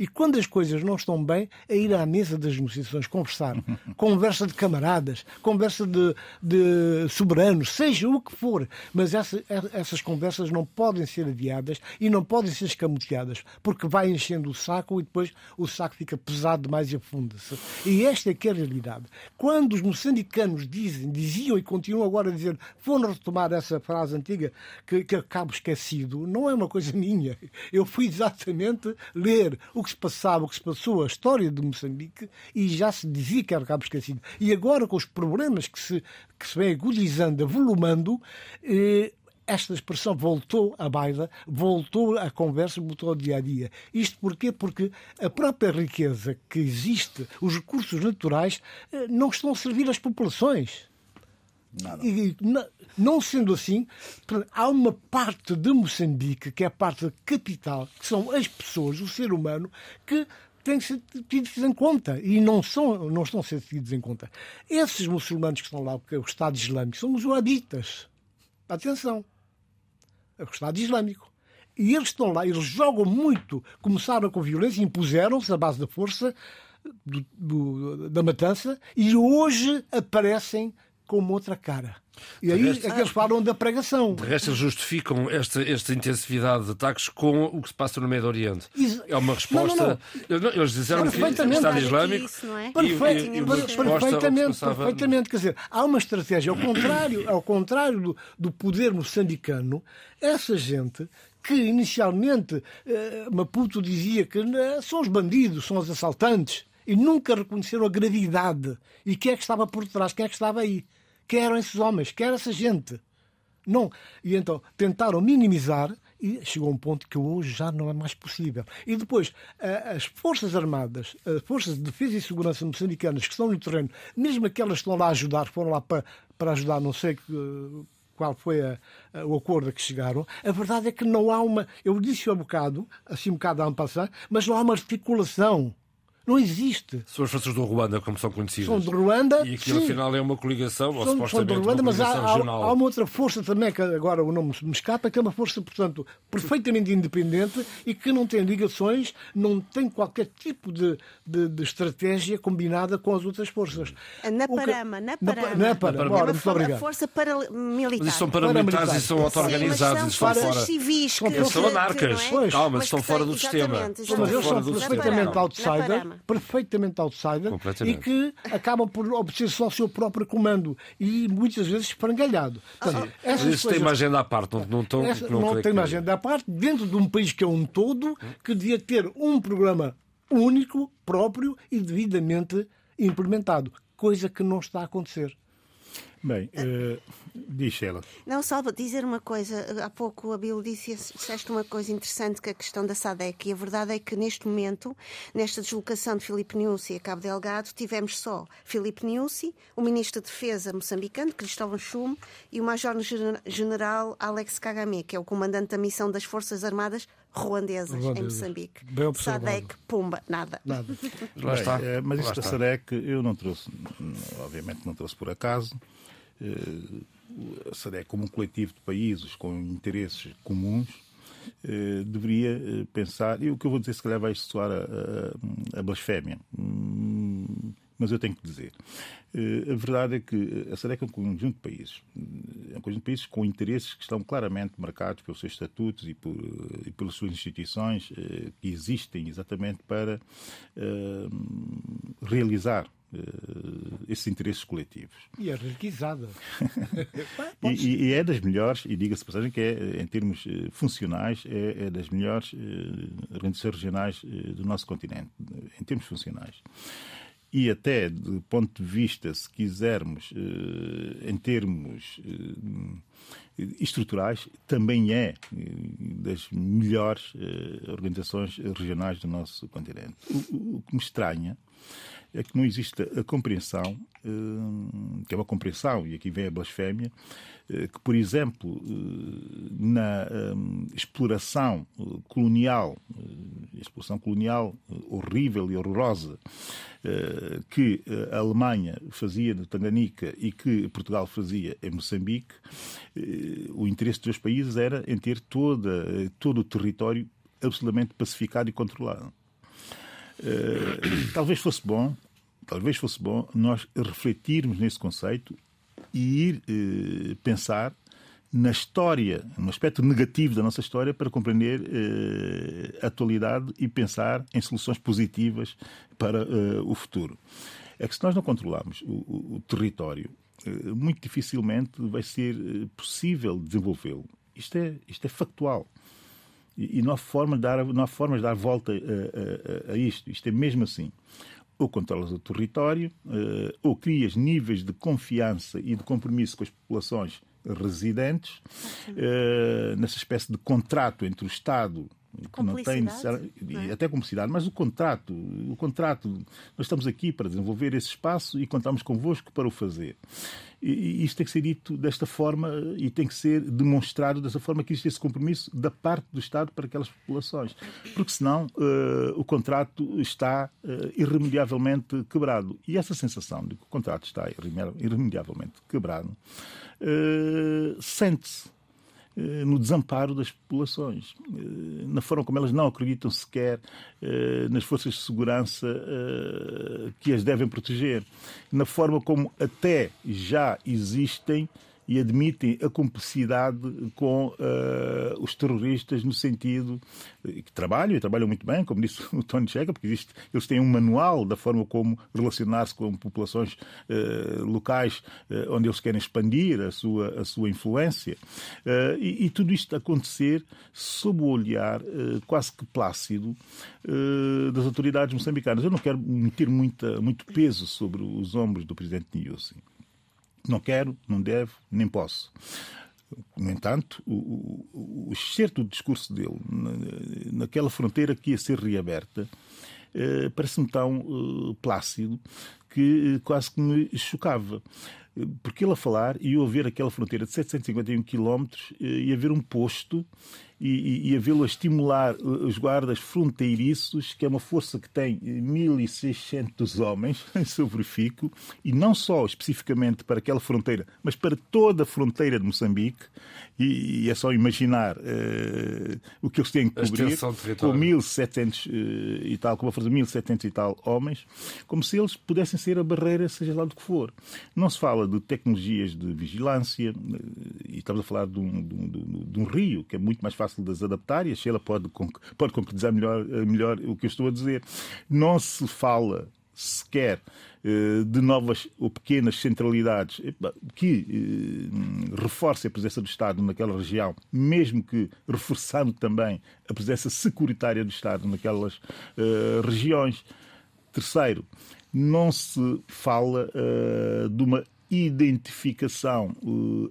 Speaker 4: e quando as coisas não estão bem, é ir à mesa das negociações, conversar. conversa de camaradas, conversa de, de soberanos, seja o que for. Mas essa, essas conversas não podem ser adiadas e não podem ser escamoteadas, porque vai enchendo o saco e depois o saco fica pesado demais e afunda-se. E esta é que é a realidade. Quando os moçambicanos dizem, diziam e continuam agora a dizer, foram retomar essa frase antiga que, que acabo esquecido, não é uma coisa minha. Eu fui exatamente ler o que que se passava, o que se passou, a história de Moçambique, e já se dizia que era cabo esquecido. E agora, com os problemas que se, que se vem agudizando, avolumando, eh, esta expressão voltou à baila, voltou à conversa, voltou ao dia a dia. Isto porquê? Porque a própria riqueza que existe, os recursos naturais, eh, não estão a servir às populações. Nada. E, não sendo assim, há uma parte de Moçambique, que é a parte capital, que são as pessoas, o ser humano, que têm que ser tidos em conta e não, são, não estão a ser tidos em conta. Esses muçulmanos que estão lá, porque é o Estado Islâmico, são os wahhabitas. Atenção. É o Estado Islâmico. E eles estão lá, eles jogam muito, começaram com violência, impuseram-se à base da força, do, do, da matança, e hoje aparecem com uma outra cara. E aí resto, é que eles falam da pregação.
Speaker 2: De resto, eles justificam esta, esta intensividade de ataques com o que se passa no Médio Oriente. Isso. É uma resposta. Não, não, não. Eles disseram que o Estado Islâmico. Isso, não é?
Speaker 4: Perfeito, e, e, perfeitamente, perfeitamente. Quer dizer, há uma estratégia, ao contrário, ao contrário do, do poder moçambicano, essa gente que inicialmente eh, Maputo dizia que eh, são os bandidos, são os assaltantes, e nunca reconheceram a gravidade. E quem é que estava por trás? Quem é que estava aí? Quem eram esses homens? Quem era essa gente? Não. E então tentaram minimizar e chegou um ponto que hoje já não é mais possível. E depois, as Forças Armadas, as Forças de Defesa e Segurança moçambicanas que estão no terreno, mesmo aquelas que estão lá a ajudar, foram lá para, para ajudar, não sei qual foi a, a, o acordo a que chegaram, a verdade é que não há uma. Eu disse há um bocado, assim um bocado a passar, mas não há uma articulação não existe.
Speaker 2: São as forças do Ruanda, como são conhecidas.
Speaker 4: São de Ruanda.
Speaker 2: E aquilo,
Speaker 4: sim.
Speaker 2: afinal, é uma coligação, são, ou
Speaker 4: são
Speaker 2: de
Speaker 4: Ruanda,
Speaker 2: mas
Speaker 4: há,
Speaker 2: regional.
Speaker 4: há, uma outra força também, que agora o nome me escapa, que é uma força, portanto, perfeitamente independente e que não tem ligações, não tem qualquer tipo de, de, de estratégia combinada com as outras forças.
Speaker 3: Na Parama, na Parama.
Speaker 4: Na, Parama.
Speaker 3: Ora, muito obrigado. força paramilitar.
Speaker 2: Mas são paramilitares e são auto-organizados.
Speaker 3: Estão fora. civis que,
Speaker 2: são anarcas. Calma, estão fora do sistema.
Speaker 4: Mas eles são perfeitamente perfeitamente outsider e que acabam por obter só o seu próprio comando e muitas vezes esfrangalhado.
Speaker 2: Portanto, ah, isso coisas, tem uma agenda à parte, não, não, tão,
Speaker 4: essa, não, não tem uma agenda à parte dentro de um país que é um todo, que devia ter um programa único, próprio e devidamente implementado, coisa que não está a acontecer.
Speaker 5: Bem, uh, diz ela.
Speaker 3: Não, só dizer uma coisa. Há pouco a Bill disse, disseste uma coisa interessante que é a questão da SADEC. E a verdade é que neste momento, nesta deslocação de Filipe Niusi a Cabo Delgado, tivemos só Filipe Niusi, o Ministro de Defesa moçambicano, Cristóvão Chume, e o Major-General Alex Kagame, que é o comandante da missão das Forças Armadas ruandesas, em Moçambique. SADEC, pumba, nada.
Speaker 4: nada.
Speaker 5: Lá está. Bem, é, mas isto da SADEC eu não trouxe, obviamente não trouxe por acaso. Eh, SADEC, como um coletivo de países com interesses comuns, eh, deveria eh, pensar, e o que eu vou dizer se calhar vai soar a, a, a blasfémia, hum, mas eu tenho que dizer. A verdade é que a SADEC é um conjunto de países, é um conjunto de países com interesses que estão claramente marcados pelos seus estatutos e, por, e pelas suas instituições que existem exatamente para uh, realizar uh, esses interesses coletivos.
Speaker 4: E é requisada.
Speaker 5: e, e, é das melhores, e diga-se passagem que é, em termos eh, funcionais, é, é das melhores uh, organizações regionais uh, do nosso continente, em termos funcionais. E até do ponto de vista, se quisermos, em termos estruturais, também é das melhores organizações regionais do nosso continente. O, que me estranha é que não existe a compreensão, eh, que é uma compreensão, e aqui vem a blasfémia, eh, que, por exemplo, eh, na exploração colonial, exploração colonial horrível e horrorosa, que a Alemanha fazia no Tanganica e que Portugal fazia em Moçambique, o interesse dos países era em ter toda, todo o território absolutamente pacificado e controlado. Eh, talvez fosse bom, talvez fosse bom nós refletirmos nesse conceito e ir pensar na história, no aspecto negativo da nossa história para compreender a atualidade e pensar em soluções positivas para o futuro. É que se nós não controlarmos o, o, o território, muito dificilmente vai ser possível desenvolvê-lo. Isto é, isto é factual. E, não, há forma de dar, não há forma de dar volta a, a, a isto. Isto é mesmo assim ou controlas o território, ou crias níveis de confiança e de compromisso com as populações residentes, nessa espécie de contrato entre o Estado que não tem
Speaker 3: é?
Speaker 5: até cumplicidade, mas o contrato, o contrato, nós estamos aqui para desenvolver esse espaço e contamos convosco para o fazer. E isto tem que ser dito desta forma e tem que ser demonstrado dessa forma que existe esse compromisso da parte do Estado para aquelas populações. Porque senão uh, o contrato está uh, irremediavelmente quebrado. E essa sensação de que o contrato está irremediavelmente quebrado uh, sente-se no desamparo das populações, eh, na forma como elas não acreditam sequer eh, nas forças de segurança que as devem proteger, na forma como até já existem e admitem a cumplicidade com uh, os terroristas no sentido que trabalham e trabalham muito bem, como disse o Tony Checa, porque existe, eles têm um manual da forma como relacionar-se com populações uh, locais uh, onde eles querem expandir a sua, a sua influência. E, e, tudo isto acontecer sob o olhar quase que plácido das autoridades moçambicanas. Eu não quero meter muita, muito peso sobre os ombros do presidente Nyusi. Não quero, não devo, nem posso. No entanto, o, o, o excerto do discurso dele, na, naquela fronteira que ia ser reaberta, eh, parece-me tão eh, plácido que eh, quase que me chocava. Porque ele a falar e eu a ver aquela fronteira de 751 quilómetros eh, e a ver um posto e, e, a vê-lo a estimular eh, os guardas fronteiriços, que é uma força que tem 1.600 homens, sobrefico, e não só especificamente para aquela fronteira, mas para toda a fronteira de Moçambique, e, e é só imaginar uh, o que eles têm que cobrir, com 1.700 uh, e tal, com uma força de 1.700 e tal homens, como se eles pudessem ser a barreira, seja lá do que for. Não se fala de tecnologias de vigilância, e estamos a falar de um, de, um, de um rio, que é muito mais fácil de adaptar e a Sheila pode, pode concretizar melhor, eh, melhor o que eu estou a dizer. Não se fala sequer eh, de novas ou pequenas centralidades que eh, reforcem a presença do Estado naquela região, mesmo que reforçando também a presença securitária do Estado naquelas regiões. Terceiro, não se fala de uma identificação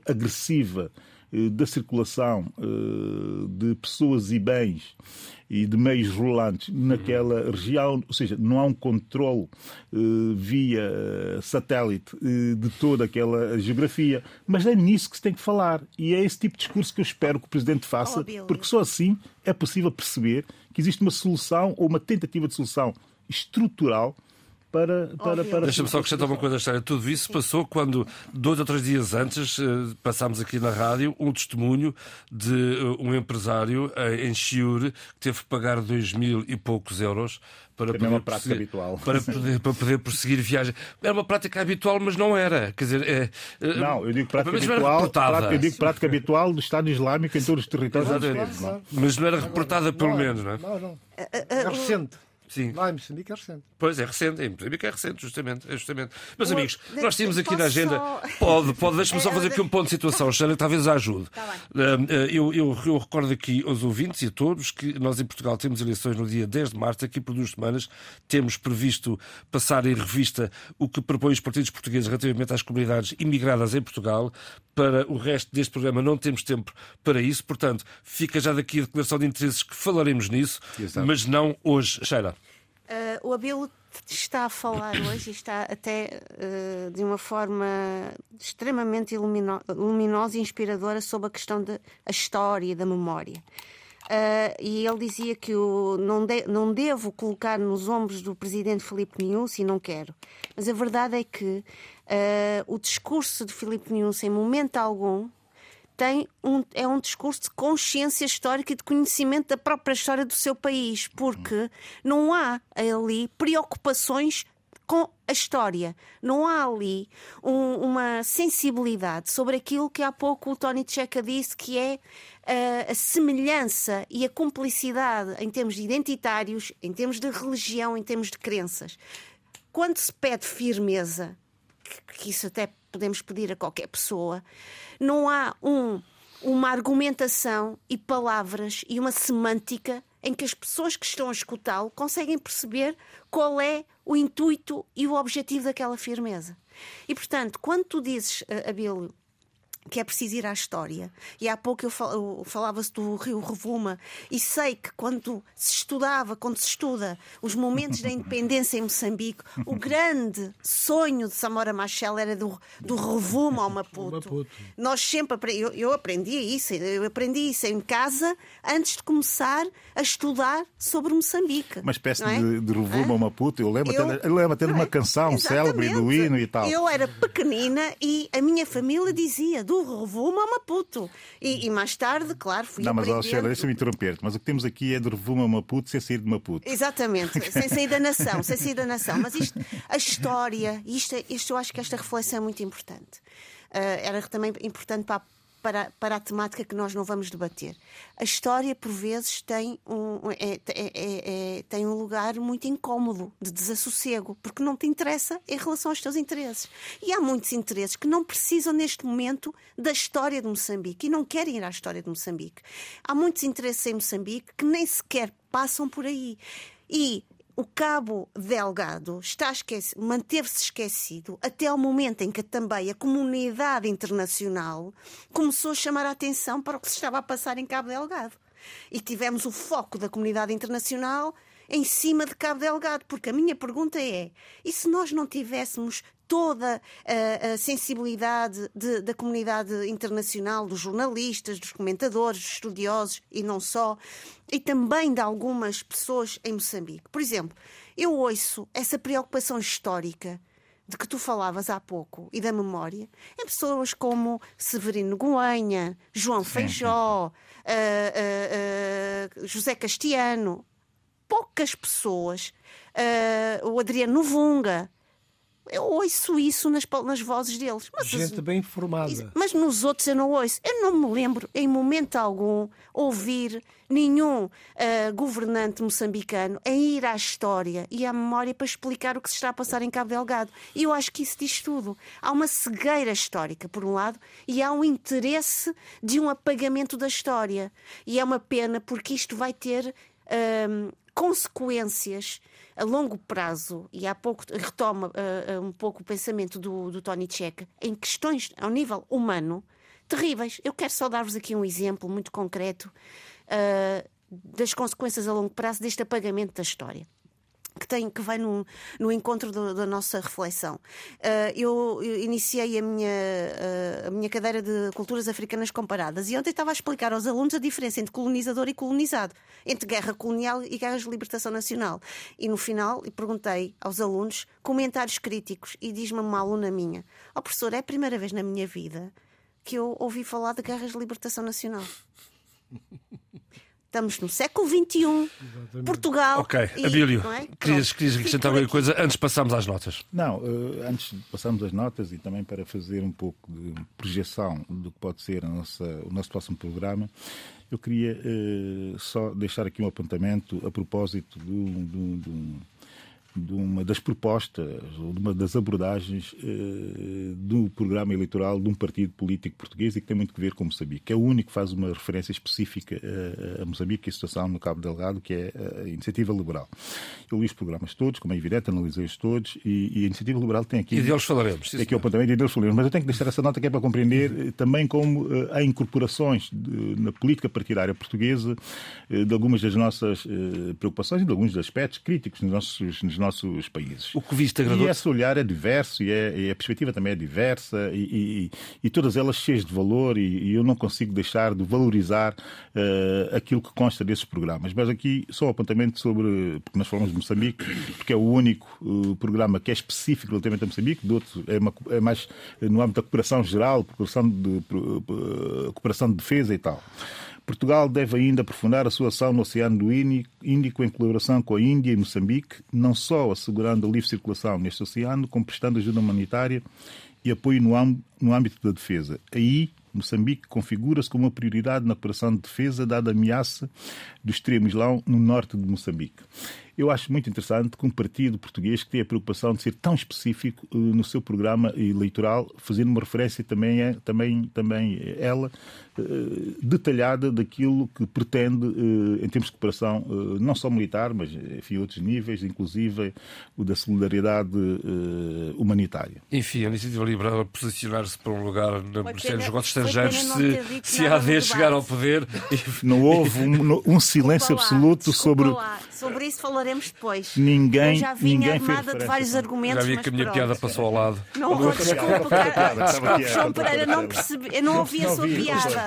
Speaker 5: agressiva eh, da circulação eh, de pessoas e bens e de meios rolantes naquela região, ou seja, não há um controle via satélite de toda aquela geografia, mas é nisso que se tem que falar. E é esse tipo de discurso que eu espero que o Presidente faça, porque só assim é possível perceber que existe uma solução ou uma tentativa de solução estrutural para. para, para...
Speaker 2: Deixa-me só acrescentar uma coisa, história. Tudo isso passou quando, dois ou três dias antes, eh, passámos aqui na rádio um testemunho de eh, um empresário eh, em Chiure que teve que pagar dois mil e poucos euros para
Speaker 5: poder, uma prática habitual.
Speaker 2: Para, poder, para poder prosseguir viagem. Era uma prática habitual, mas não era. Quer dizer, é,
Speaker 5: não, eu digo prática habitual. Prática, eu digo prática habitual do Estado Islâmico em todos os territórios.
Speaker 2: Exatamente. Mas não era reportada, pelo menos, não é?
Speaker 4: Não, não. É recente.
Speaker 2: Sim.
Speaker 4: Lá em Moçambique é recente.
Speaker 2: Pois é, recente. Em Moçambique é recente, justamente. É justamente. Meus amigos, nós tínhamos aqui na agenda. Só... Pode, pode, deixa-me só fazer aqui um ponto de situação, Xana, talvez ajude. Tá eu, eu, eu, recordo aqui aos ouvintes e a todos que nós em Portugal temos eleições no dia 10 de março, aqui por duas semanas. Temos previsto passar em revista o que propõem os partidos portugueses relativamente às comunidades imigradas em Portugal. Para o resto deste programa não temos tempo para isso, portanto, fica já daqui a declaração de interesses que falaremos nisso, Exato. mas não hoje. Sheila.
Speaker 3: Uh, o Abelo está a falar hoje e está até uh, de uma forma extremamente lumino luminosa e inspiradora sobre a questão da história e da memória. Uh, e ele dizia que o, não, de, não devo colocar nos ombros do presidente Filipe Niusi e não quero. Mas a verdade é que o discurso de Filipe Niusi, em momento algum, tem um, é um discurso de consciência histórica e de conhecimento da própria história do seu país, porque não há ali preocupações com a história. Não há ali um, uma sensibilidade sobre aquilo que há pouco o Tony Checa disse, que é uh, a semelhança e a cumplicidade em termos identitários, em termos de religião, em termos de crenças. Quando se pede firmeza, que, isso até podemos pedir a qualquer pessoa, não há um, uma argumentação e palavras e uma semântica em que as pessoas que estão a escutá-lo conseguem perceber qual é o intuito e o objetivo daquela firmeza. E, portanto, quando tu dizes, Abílio, que é preciso ir à história. E há pouco eu falava-se do Rio Revuma e sei que quando se estudava, quando se estuda os momentos da independência em Moçambique, o grande sonho de Samora Machel era do, do Revuma ao Maputo. Maputo. Nós sempre eu, eu aprendi isso, eu aprendi isso em casa antes de começar a estudar sobre Moçambique.
Speaker 5: Uma espécie é? de, de Revuma ao Maputo. Eu lembro eu, até, eu lembro até de uma é? canção célebre do hino e tal.
Speaker 3: Eu era pequenina e a minha família dizia do Rovuma a Maputo. E, e, mais tarde, claro, fui
Speaker 5: Não, mas Alexandre, deixa-me interromper-te. Mas o que temos aqui é de Rovuma a Maputo sem sair de Maputo.
Speaker 3: Exatamente, sem sair da nação, sem sair da nação. Mas isto, a história, isto, isto eu acho que esta reflexão é muito importante. Uh, era também importante para a para, para a temática que nós não vamos debater. A história, por vezes, tem um, é, é, é, é, tem um lugar muito incómodo de desassossego, porque não te interessa em relação aos teus interesses. E há muitos interesses que não precisam, neste momento, da história de Moçambique e não querem ir à história de Moçambique. Há muitos interesses em Moçambique que nem sequer passam por aí. E o Cabo Delgado manteve-se esquecido até ao momento em que também a comunidade internacional começou a chamar a atenção para o que se estava a passar em Cabo Delgado. E tivemos o foco da comunidade internacional em cima de Cabo Delgado, porque a minha pergunta é: e se nós não tivéssemos toda a, a sensibilidade de, da comunidade internacional, dos jornalistas, dos comentadores, dos estudiosos e não só, e também de algumas pessoas em Moçambique. Por exemplo, eu ouço essa preocupação histórica de que tu falavas há pouco e da memória em pessoas como Severino Goenha, João Feijó, uh, uh, uh, José Castiano, poucas pessoas, o Adriano Novunga, eu ouço isso nas, nas vozes deles.
Speaker 4: Mas, Gente bem informada.
Speaker 3: Mas nos outros eu não ouço. Eu não me lembro, em momento algum, ouvir nenhum uh, governante moçambicano a ir à história e à memória para explicar o que se está a passar em Cabo Delgado. E eu acho que isso diz tudo. Há uma cegueira histórica, por um lado, e há um interesse de um apagamento da história. E é uma pena porque isto vai ter uh, consequências a longo prazo, e há pouco retoma uh, um pouco o pensamento do, do Tony Checa, em questões ao nível humano, terríveis. Eu quero só dar-vos aqui um exemplo muito concreto uh, das consequências a longo prazo deste apagamento da história que, tem, que vai no, no encontro do, da nossa reflexão. Uh, eu, eu, iniciei a minha, uh, a minha cadeira de culturas africanas comparadas e ontem estava a explicar aos alunos a diferença entre colonizador e colonizado, entre guerra colonial e guerras de libertação nacional. E no final perguntei aos alunos comentários críticos e diz-me uma aluna minha: Ó oh, professor, é a primeira vez na minha vida que eu ouvi falar de guerras de libertação nacional. Estamos no século XXI, Exatamente. Portugal.
Speaker 2: Ok, e, Abílio, é? querias, querias acrescentar alguma coisa antes de passarmos às notas?
Speaker 5: Não, uh, antes de passarmos às notas e também para fazer um pouco de projeção do que pode ser nossa, o nosso próximo programa, eu queria uh, só deixar aqui um apontamento a propósito de um de uma das propostas, ou de uma das abordagens eh, do programa eleitoral de um partido político português e que tem muito a ver com Moçambique. Que é o único que faz uma referência específica eh, a Moçambique e a situação no Cabo Delgado, que é a Iniciativa Liberal. Eu li os programas todos, como é evidente, analisei-os todos e, e, a Iniciativa Liberal tem aqui.
Speaker 2: E deles falaremos.
Speaker 5: Tem aqui o apontamento e deles falaremos. Mas eu tenho que deixar essa nota que é para compreender eh, também como eh, há incorporações de, na política partidária portuguesa eh, de algumas das nossas eh, preocupações e de alguns aspectos críticos nos nossos, nos nossos países.
Speaker 2: O que viste
Speaker 5: agradou? E esse olhar é diverso e, é, e a perspectiva também é diversa e, e, e todas elas cheias de valor e, eu não consigo deixar de valorizar uh, aquilo que consta desses programas. Mas aqui só um apontamento sobre, porque nós falamos de Moçambique, porque é o único uh, programa que é específico relativamente a Moçambique, do outro é, uma, é mais no âmbito da cooperação geral, cooperação de, uh, cooperação de defesa e tal. Portugal deve ainda aprofundar a sua ação no Oceano Índico em colaboração com a Índia e Moçambique, não só assegurando a livre circulação neste oceano, como prestando ajuda humanitária e apoio no âmbito da defesa. Aí Moçambique configura-se como uma prioridade na operação de defesa, dada a ameaça do extremo islão no norte de Moçambique. Eu acho muito interessante que um partido português que tem a preocupação de ser tão específico uh, no seu programa eleitoral, fazendo uma referência também, é, também, também ela uh, detalhada daquilo que pretende uh, em termos de cooperação, não só militar, mas enfim, outros níveis, inclusive o da solidariedade humanitária.
Speaker 2: Enfim, a Iniciativa Liberal posicionar-se para um lugar no Ministério dos Negócios Estrangeiros se, se a AD chegar ao poder.
Speaker 5: Não houve um, um silêncio absoluto sobre.
Speaker 3: Sobre isso falaremos depois.
Speaker 5: Ninguém.
Speaker 3: Eu já vinha
Speaker 5: ninguém
Speaker 3: armada de vários argumentos.
Speaker 2: Já vi que a minha
Speaker 3: pronto.
Speaker 2: piada passou ao lado.
Speaker 3: Não, não desculpa, cara, João Pereira, não percebi, eu não ouvi a sua piada.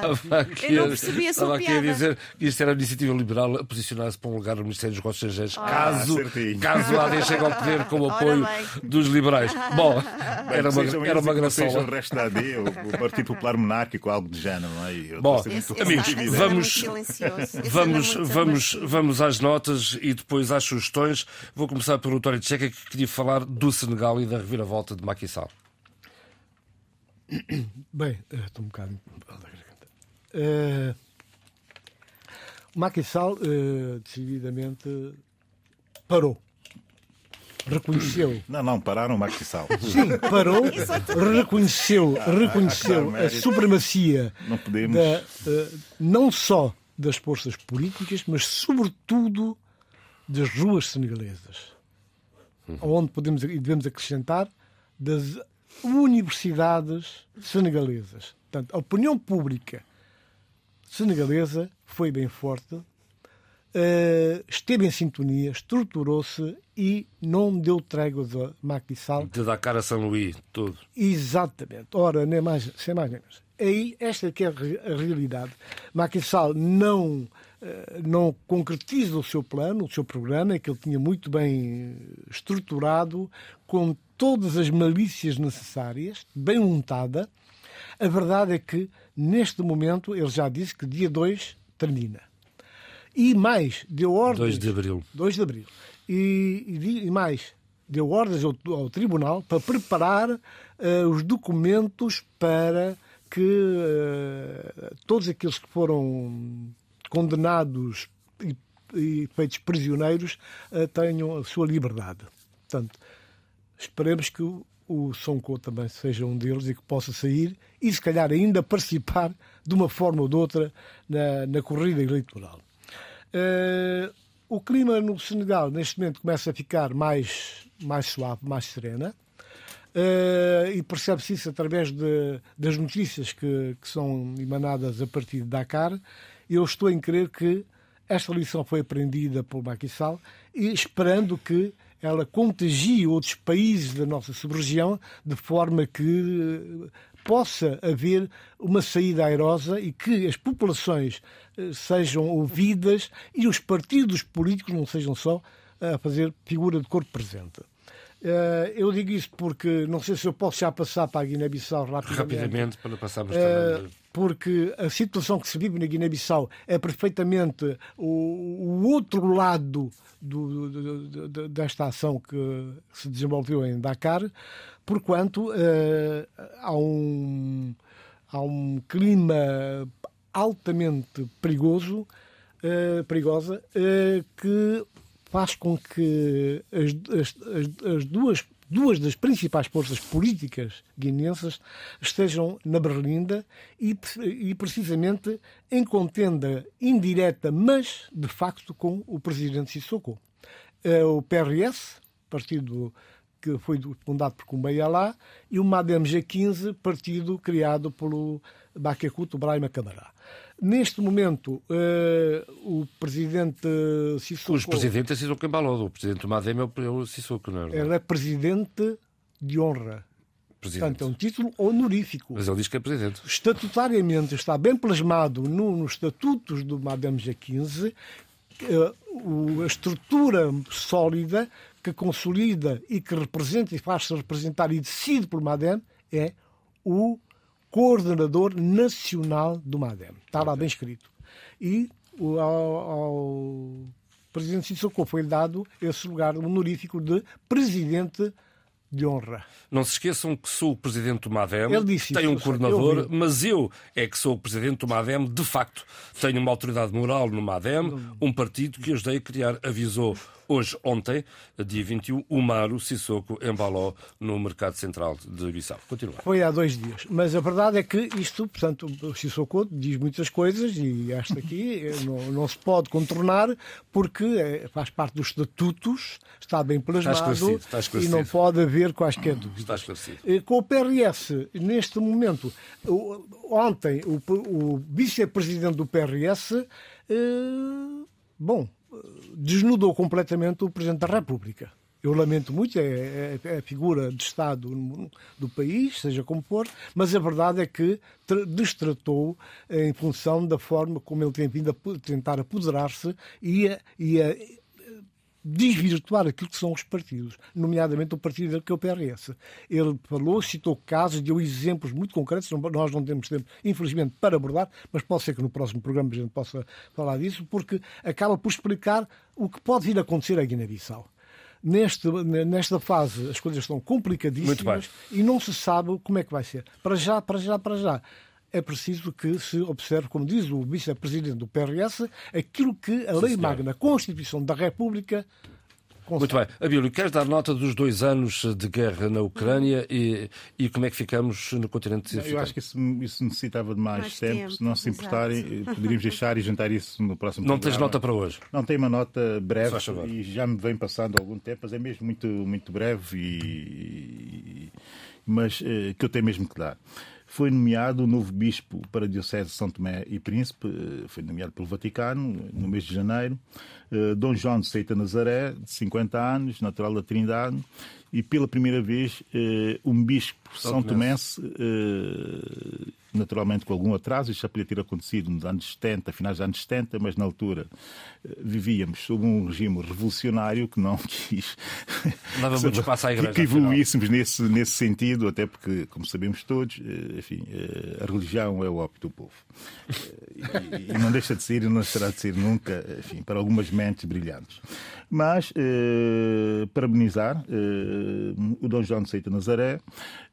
Speaker 3: Eu não percebi a sua
Speaker 2: piada. Estava aqui a dizer que isto era a iniciativa liberal a posicionar-se para um lugar no Ministério dos Negócios Estrangeiros, ah, caso, caso a AD chegue ao poder com o apoio dos liberais. Bom, era uma, era uma graçola.
Speaker 5: o resto da AD, o, Partido Popular Monárquico, algo de género, não é?
Speaker 2: Bom, amigos, vamos, vamos, vamos, vamos às notas e depois às sugestões. Vou começar pelo António Tcheca, que queria falar do Senegal e da reviravolta de Macky Sall.
Speaker 4: Bem, eh, estou um bocado. Uh, Macky Sall uh, decididamente parou. Reconheceu.
Speaker 5: Não, não, pararam o Macky Sall.
Speaker 4: Sim, parou, reconheceu, reconheceu a supremacia
Speaker 5: não, podemos...
Speaker 4: da, uh, não só das forças políticas, mas sobretudo das ruas senegalesas. Uhum. Onde podemos e devemos acrescentar das universidades senegalesas. Portanto, a opinião pública senegalesa foi bem forte, uh, esteve em sintonia, estruturou-se e não deu tréguas a Macky Sall.
Speaker 2: De Dakar a São Luís, tudo.
Speaker 4: Exatamente. Ora, nem mais, sem mais nem menos. Aí, esta é que é a realidade. Macky Sall não eh, não concretiza o seu plano, o seu programa, que ele tinha muito bem estruturado, com todas as malícias necessárias, bem montada. A verdade é que, neste momento, ele já disse que dia 2 termina. E mais, deu ordens.
Speaker 2: 2 de abril.
Speaker 4: 2 de abril. E, e, e mais, deu ordens ao, ao, Tribunal para preparar uh, os documentos para que uh, todos aqueles que foram condenados e, e feitos prisioneiros uh, tenham a sua liberdade. Portanto, esperemos que o, o Sonko também seja um deles e que possa sair e, se calhar, ainda participar de uma forma ou de outra na, na corrida eleitoral. Uh, o clima no Senegal, neste momento, começa a ficar mais, mais suave, mais serena. Uh, e percebe-se isso através de, das notícias que, que, são emanadas a partir de Dakar eu estou em crer que esta lição foi aprendida por Macky Sall e esperando que ela contagie outros países da nossa sub-região de forma que eh, possa haver uma saída airosa e que as populações eh, sejam ouvidas e os partidos políticos não sejam só a fazer figura de corpo presente. Eh, eu digo isso porque não sei se eu posso já passar para a Guiné-Bissau rapidamente.
Speaker 2: Rapidamente, para passarmos também
Speaker 4: porque a situação que se vive na Guiné-Bissau é perfeitamente o, o outro lado do, do, do, desta ação que se desenvolveu em Dakar, porquanto uh, há, um, há um clima altamente perigoso, uh, perigosa, uh, que faz com que as, as, as duas duas das principais forças políticas guineenses estejam na Berlinda e, e, precisamente em contenda indireta, mas de facto com o presidente Sissoko. É o PRS, partido que foi fundado por Kumbaya Alá, e o MADEM G15, partido criado pelo Bakekut Brahima Camara. Neste momento, uh, o presidente Sissoko...
Speaker 2: O presidente é Sissoko Embalodo. O presidente Madem é o Sissoko, não é?
Speaker 4: Ele é presidente de honra. Presidente. Portanto, é um título honorífico.
Speaker 2: Mas ele diz que é presidente.
Speaker 4: Estatutariamente está bem plasmado no, nos estatutos do Madame G15 uh, a estrutura sólida que consolida e que representa e faz-se representar e decide por Madame é o coordenador nacional do MADEM. Está lá bem escrito. E ao, ao presidente Sissoko foi dado esse lugar honorífico de presidente de honra.
Speaker 2: Não se esqueçam que sou o presidente do MADEM,
Speaker 4: Ele disse
Speaker 2: tenho um coordenador,
Speaker 4: eu
Speaker 2: mas eu é que sou o presidente do MADEM de facto. Tenho uma autoridade moral no MADEM, um partido que ajudei a criar, avisou hoje, ontem, dia 21, o Maru Sissoko Embaló no Mercado Central de Bissau. Continua.
Speaker 4: Foi há dois dias. Mas a verdade é que isto, portanto, o Sissoko diz muitas coisas e esta aqui eh, não, não se pode contornar porque eh, faz parte dos estatutos, está bem plasmado
Speaker 2: esclarecido, está
Speaker 4: e
Speaker 2: esclarecido.
Speaker 4: não pode haver quaisquer dúvidas.
Speaker 2: Está esclarecido.
Speaker 4: Eh, Com o PRS, neste momento, ontem, o, o vice-presidente do PRS, bom, desnudou completamente o Presidente da República. Eu lamento muito, é, é- é a figura de Estado do país, seja como for, mas a verdade é que tra- destratou eh, em função da forma como ele tem vindo a tentar apoderar-se e a, e a desvirtuar aquilo que são os partidos, nomeadamente o partido que é o PRS. Ele falou, citou casos, deu exemplos muito concretos, nós não temos tempo, infelizmente, para abordar, mas pode ser que no próximo programa a gente possa falar disso, porque acaba por explicar o que pode vir a acontecer à Guiné-Bissau. Neste, nesta fase as coisas estão complicadíssimas e não se sabe como é que vai ser. Para já, para já, para já. É preciso que se observe, como diz o vice-presidente do PRS, aquilo que a lei
Speaker 2: senhor.
Speaker 4: magna, a Constituição da República,
Speaker 2: Muito bem. Abílio, queres dar nota dos dois anos de guerra na Ucrânia e, e como é que ficamos no continente
Speaker 5: Eu
Speaker 2: africano?
Speaker 5: acho que isso, isso necessitava de mais,
Speaker 3: Mais
Speaker 5: tempo.
Speaker 3: tempo,
Speaker 5: Se não se
Speaker 3: exato.
Speaker 5: importarem, eh, poderíamos deixar e jantar isso no próximo
Speaker 2: Não tens
Speaker 5: programa.
Speaker 2: nota para hoje?
Speaker 5: Não tenho uma nota breve e já me vem passando algum tempo, mas é mesmo muito, muito breve e, mas eh, que eu tenho mesmo que dar. Foi nomeado o novo bispo para a Diocese de São Tomé e Príncipe, eh, foi nomeado pelo Vaticano no mês de janeiro. Eh, Dom João de Seita Nazaré, de 50 anos, natural da Trindade, e pela primeira vez eh, um bispo
Speaker 2: São
Speaker 5: Tomense, eh, naturalmente com algum atraso, isto já podia ter acontecido nos anos 70, finais dos anos 70, mas na altura eh, vivíamos sob um regime revolucionário que não quis
Speaker 2: Dava muito espaço à igreja,
Speaker 5: que, evoluíssemos nesse, nesse sentido, até porque, como sabemos todos, enfim, a religião é o ópio do povo. E, e não deixa de ser e não deixará de ser nunca, enfim, para algumas mentes brilhantes. Mas, eh, parabenizar eh, o Dom João de Seita Nazaré,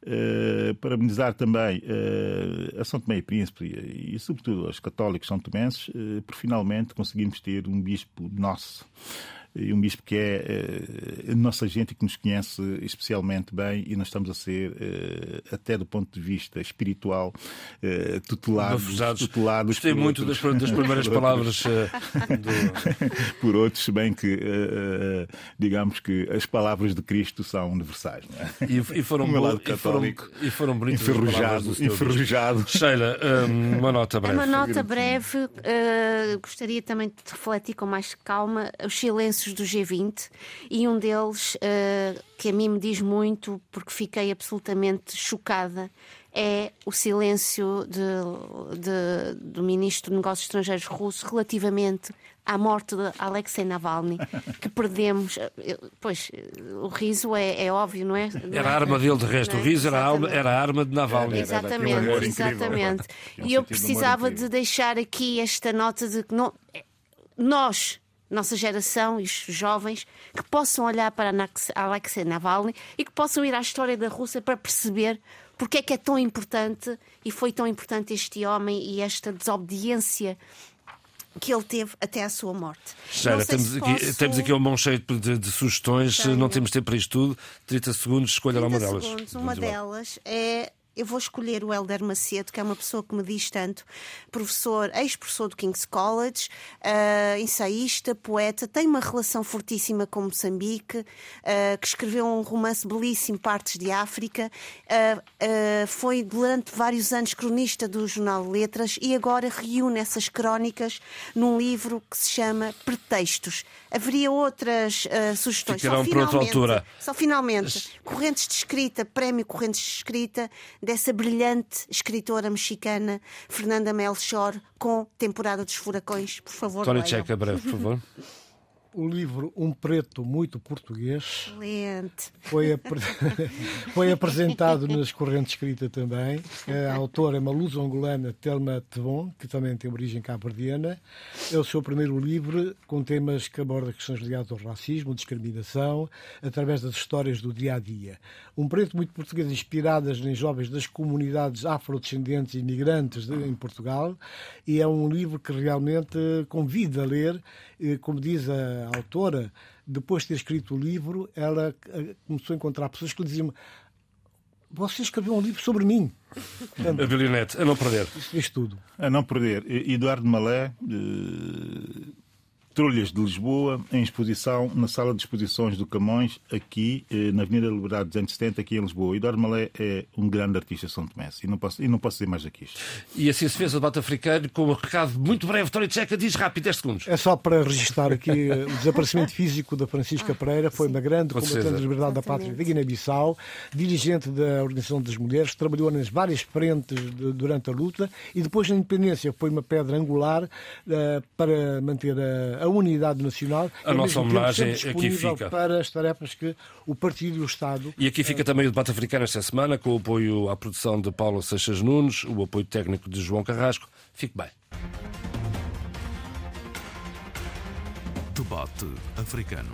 Speaker 5: eh, parabenizar também eh, a São Tomé e Príncipe e, e, sobretudo, aos católicos são tomenses, eh, por finalmente conseguimos ter um bispo nosso e um bispo que é eh, a nossa gente e que nos conhece especialmente bem e nós estamos a ser, eh, até do ponto de vista espiritual, eh, tutelados, tutelados
Speaker 2: Gostei
Speaker 5: por
Speaker 2: muito
Speaker 5: outros-
Speaker 2: das, das primeiras
Speaker 5: por
Speaker 2: palavras do,
Speaker 5: por outros, se bem que, digamos que as palavras de Cristo são universais. Não é?
Speaker 2: E, e foram,
Speaker 5: O lado
Speaker 2: bo- e foram,
Speaker 5: católico,
Speaker 2: e foram bonitas
Speaker 5: Enferrujado, enferrujado.
Speaker 2: Sheila, uma nota
Speaker 3: É
Speaker 2: breve.
Speaker 3: uma nota breve. eh, gostaria também de refletir com mais calma os silêncios do G20 e um deles eh, que a mim me diz muito porque fiquei absolutamente chocada é o silêncio de- de- do ministro de Negócios Estrangeiros russo relativamente à morte de Alexei Navalny, que perdemos. eh, Pois, eh, o riso é, é óbvio, não é? Não
Speaker 2: Era a
Speaker 3: é?
Speaker 2: arma dele, de resto.
Speaker 3: Não
Speaker 2: O
Speaker 3: é?
Speaker 2: riso era a, arma,
Speaker 3: Exatamente.
Speaker 2: era a arma de Navalny.
Speaker 5: Era, era.
Speaker 3: Exatamente,
Speaker 5: um
Speaker 3: exatamente.
Speaker 5: Um
Speaker 3: E eu precisava de deixar aqui esta nota de que não- nós, nossa geração e os jovens, que possam olhar para Alexei Navalny e que possam ir à história da Rússia para perceber porque é que é tão importante e foi tão importante este homem e esta desobediência que ele teve até à sua morte. Sei
Speaker 2: temos aqui,
Speaker 3: posso-
Speaker 2: temos aqui um mão cheio de, de sugestões.
Speaker 3: Tenho.
Speaker 2: Não temos tempo para isto tudo. 30 segundos, escolha lá uma
Speaker 3: 30
Speaker 2: delas.
Speaker 3: segundos. Uma
Speaker 2: Vamos embora.
Speaker 3: delas é. Eu vou escolher o Helder Macedo, que é uma pessoa que me diz tanto, professor, ex-professor do King's College, ah, ensaísta, poeta, tem uma relação fortíssima com Moçambique, ah, que escreveu um romance belíssimo, Partes de África, ah, foi durante vários anos cronista do Jornal Letras e agora reúne essas crónicas num livro que se chama Pretextos. Haveria outras sugestões.
Speaker 2: Ficarão
Speaker 3: Só
Speaker 2: para outra altura.
Speaker 3: só finalmente, Correntes de Escrita, Prémio Correntes de Escrita, dessa brilhante escritora mexicana Fernanda Melchor, com Temporada dos Furacões. Por favor,
Speaker 2: Tony. Checa, breve, por favor.
Speaker 4: o livro Um Preto Muito Português. Foi, foi apresentado nas correntes escrita também. A autora é uma luso-angolana, Telma Tevon, que também tem origem cabo-verdiana. É o seu primeiro livro com temas que aborda questões ligadas ao racismo, discriminação, através das histórias do dia a dia. Um Preto Muito Português, inspiradas em jovens das comunidades afrodescendentes e imigrantes de, em Portugal. E é um livro que realmente convida a ler, como diz a a autora, depois de ter escrito o livro, ela eh, começou a encontrar pessoas que lhe diziam você escreveu um livro sobre mim.
Speaker 2: Portanto, a Bilionete, a não perder.
Speaker 4: Isso diz tudo.
Speaker 5: A não perder. Eduardo Malé, Trolhas de Lisboa, em exposição na Sala de Exposições do Camões, aqui eh, na Avenida Liberdade 270, aqui em Lisboa. Eduardo Malé é um grande artista São Tomé e não posso, e não posso dizer mais que isto.
Speaker 2: E assim se fez o debate africano com um recado muito breve. Vitória Tcheca diz rápido, 10 segundos.
Speaker 4: É só para registrar aqui eh, o desaparecimento físico da Francisca ah, Pereira. Foi uma grande combatente da liberdade da pátria de Guiné-Bissau, dirigente da Organização das Mulheres, trabalhou nas várias frentes de, durante a luta e depois na independência foi uma pedra angular uh, para manter a, a unidade nacional.
Speaker 2: A nossa homenagem aqui fica.
Speaker 4: Para as tarefas que o Partido e o Estado.
Speaker 2: E aqui fica também o debate africano esta semana, com o apoio à produção de Paulo Seixas Nunes, o apoio técnico de João Carrasco. Fique bem.
Speaker 1: Debate africano.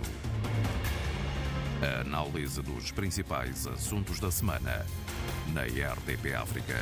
Speaker 1: A análise dos principais assuntos da semana na RDP África.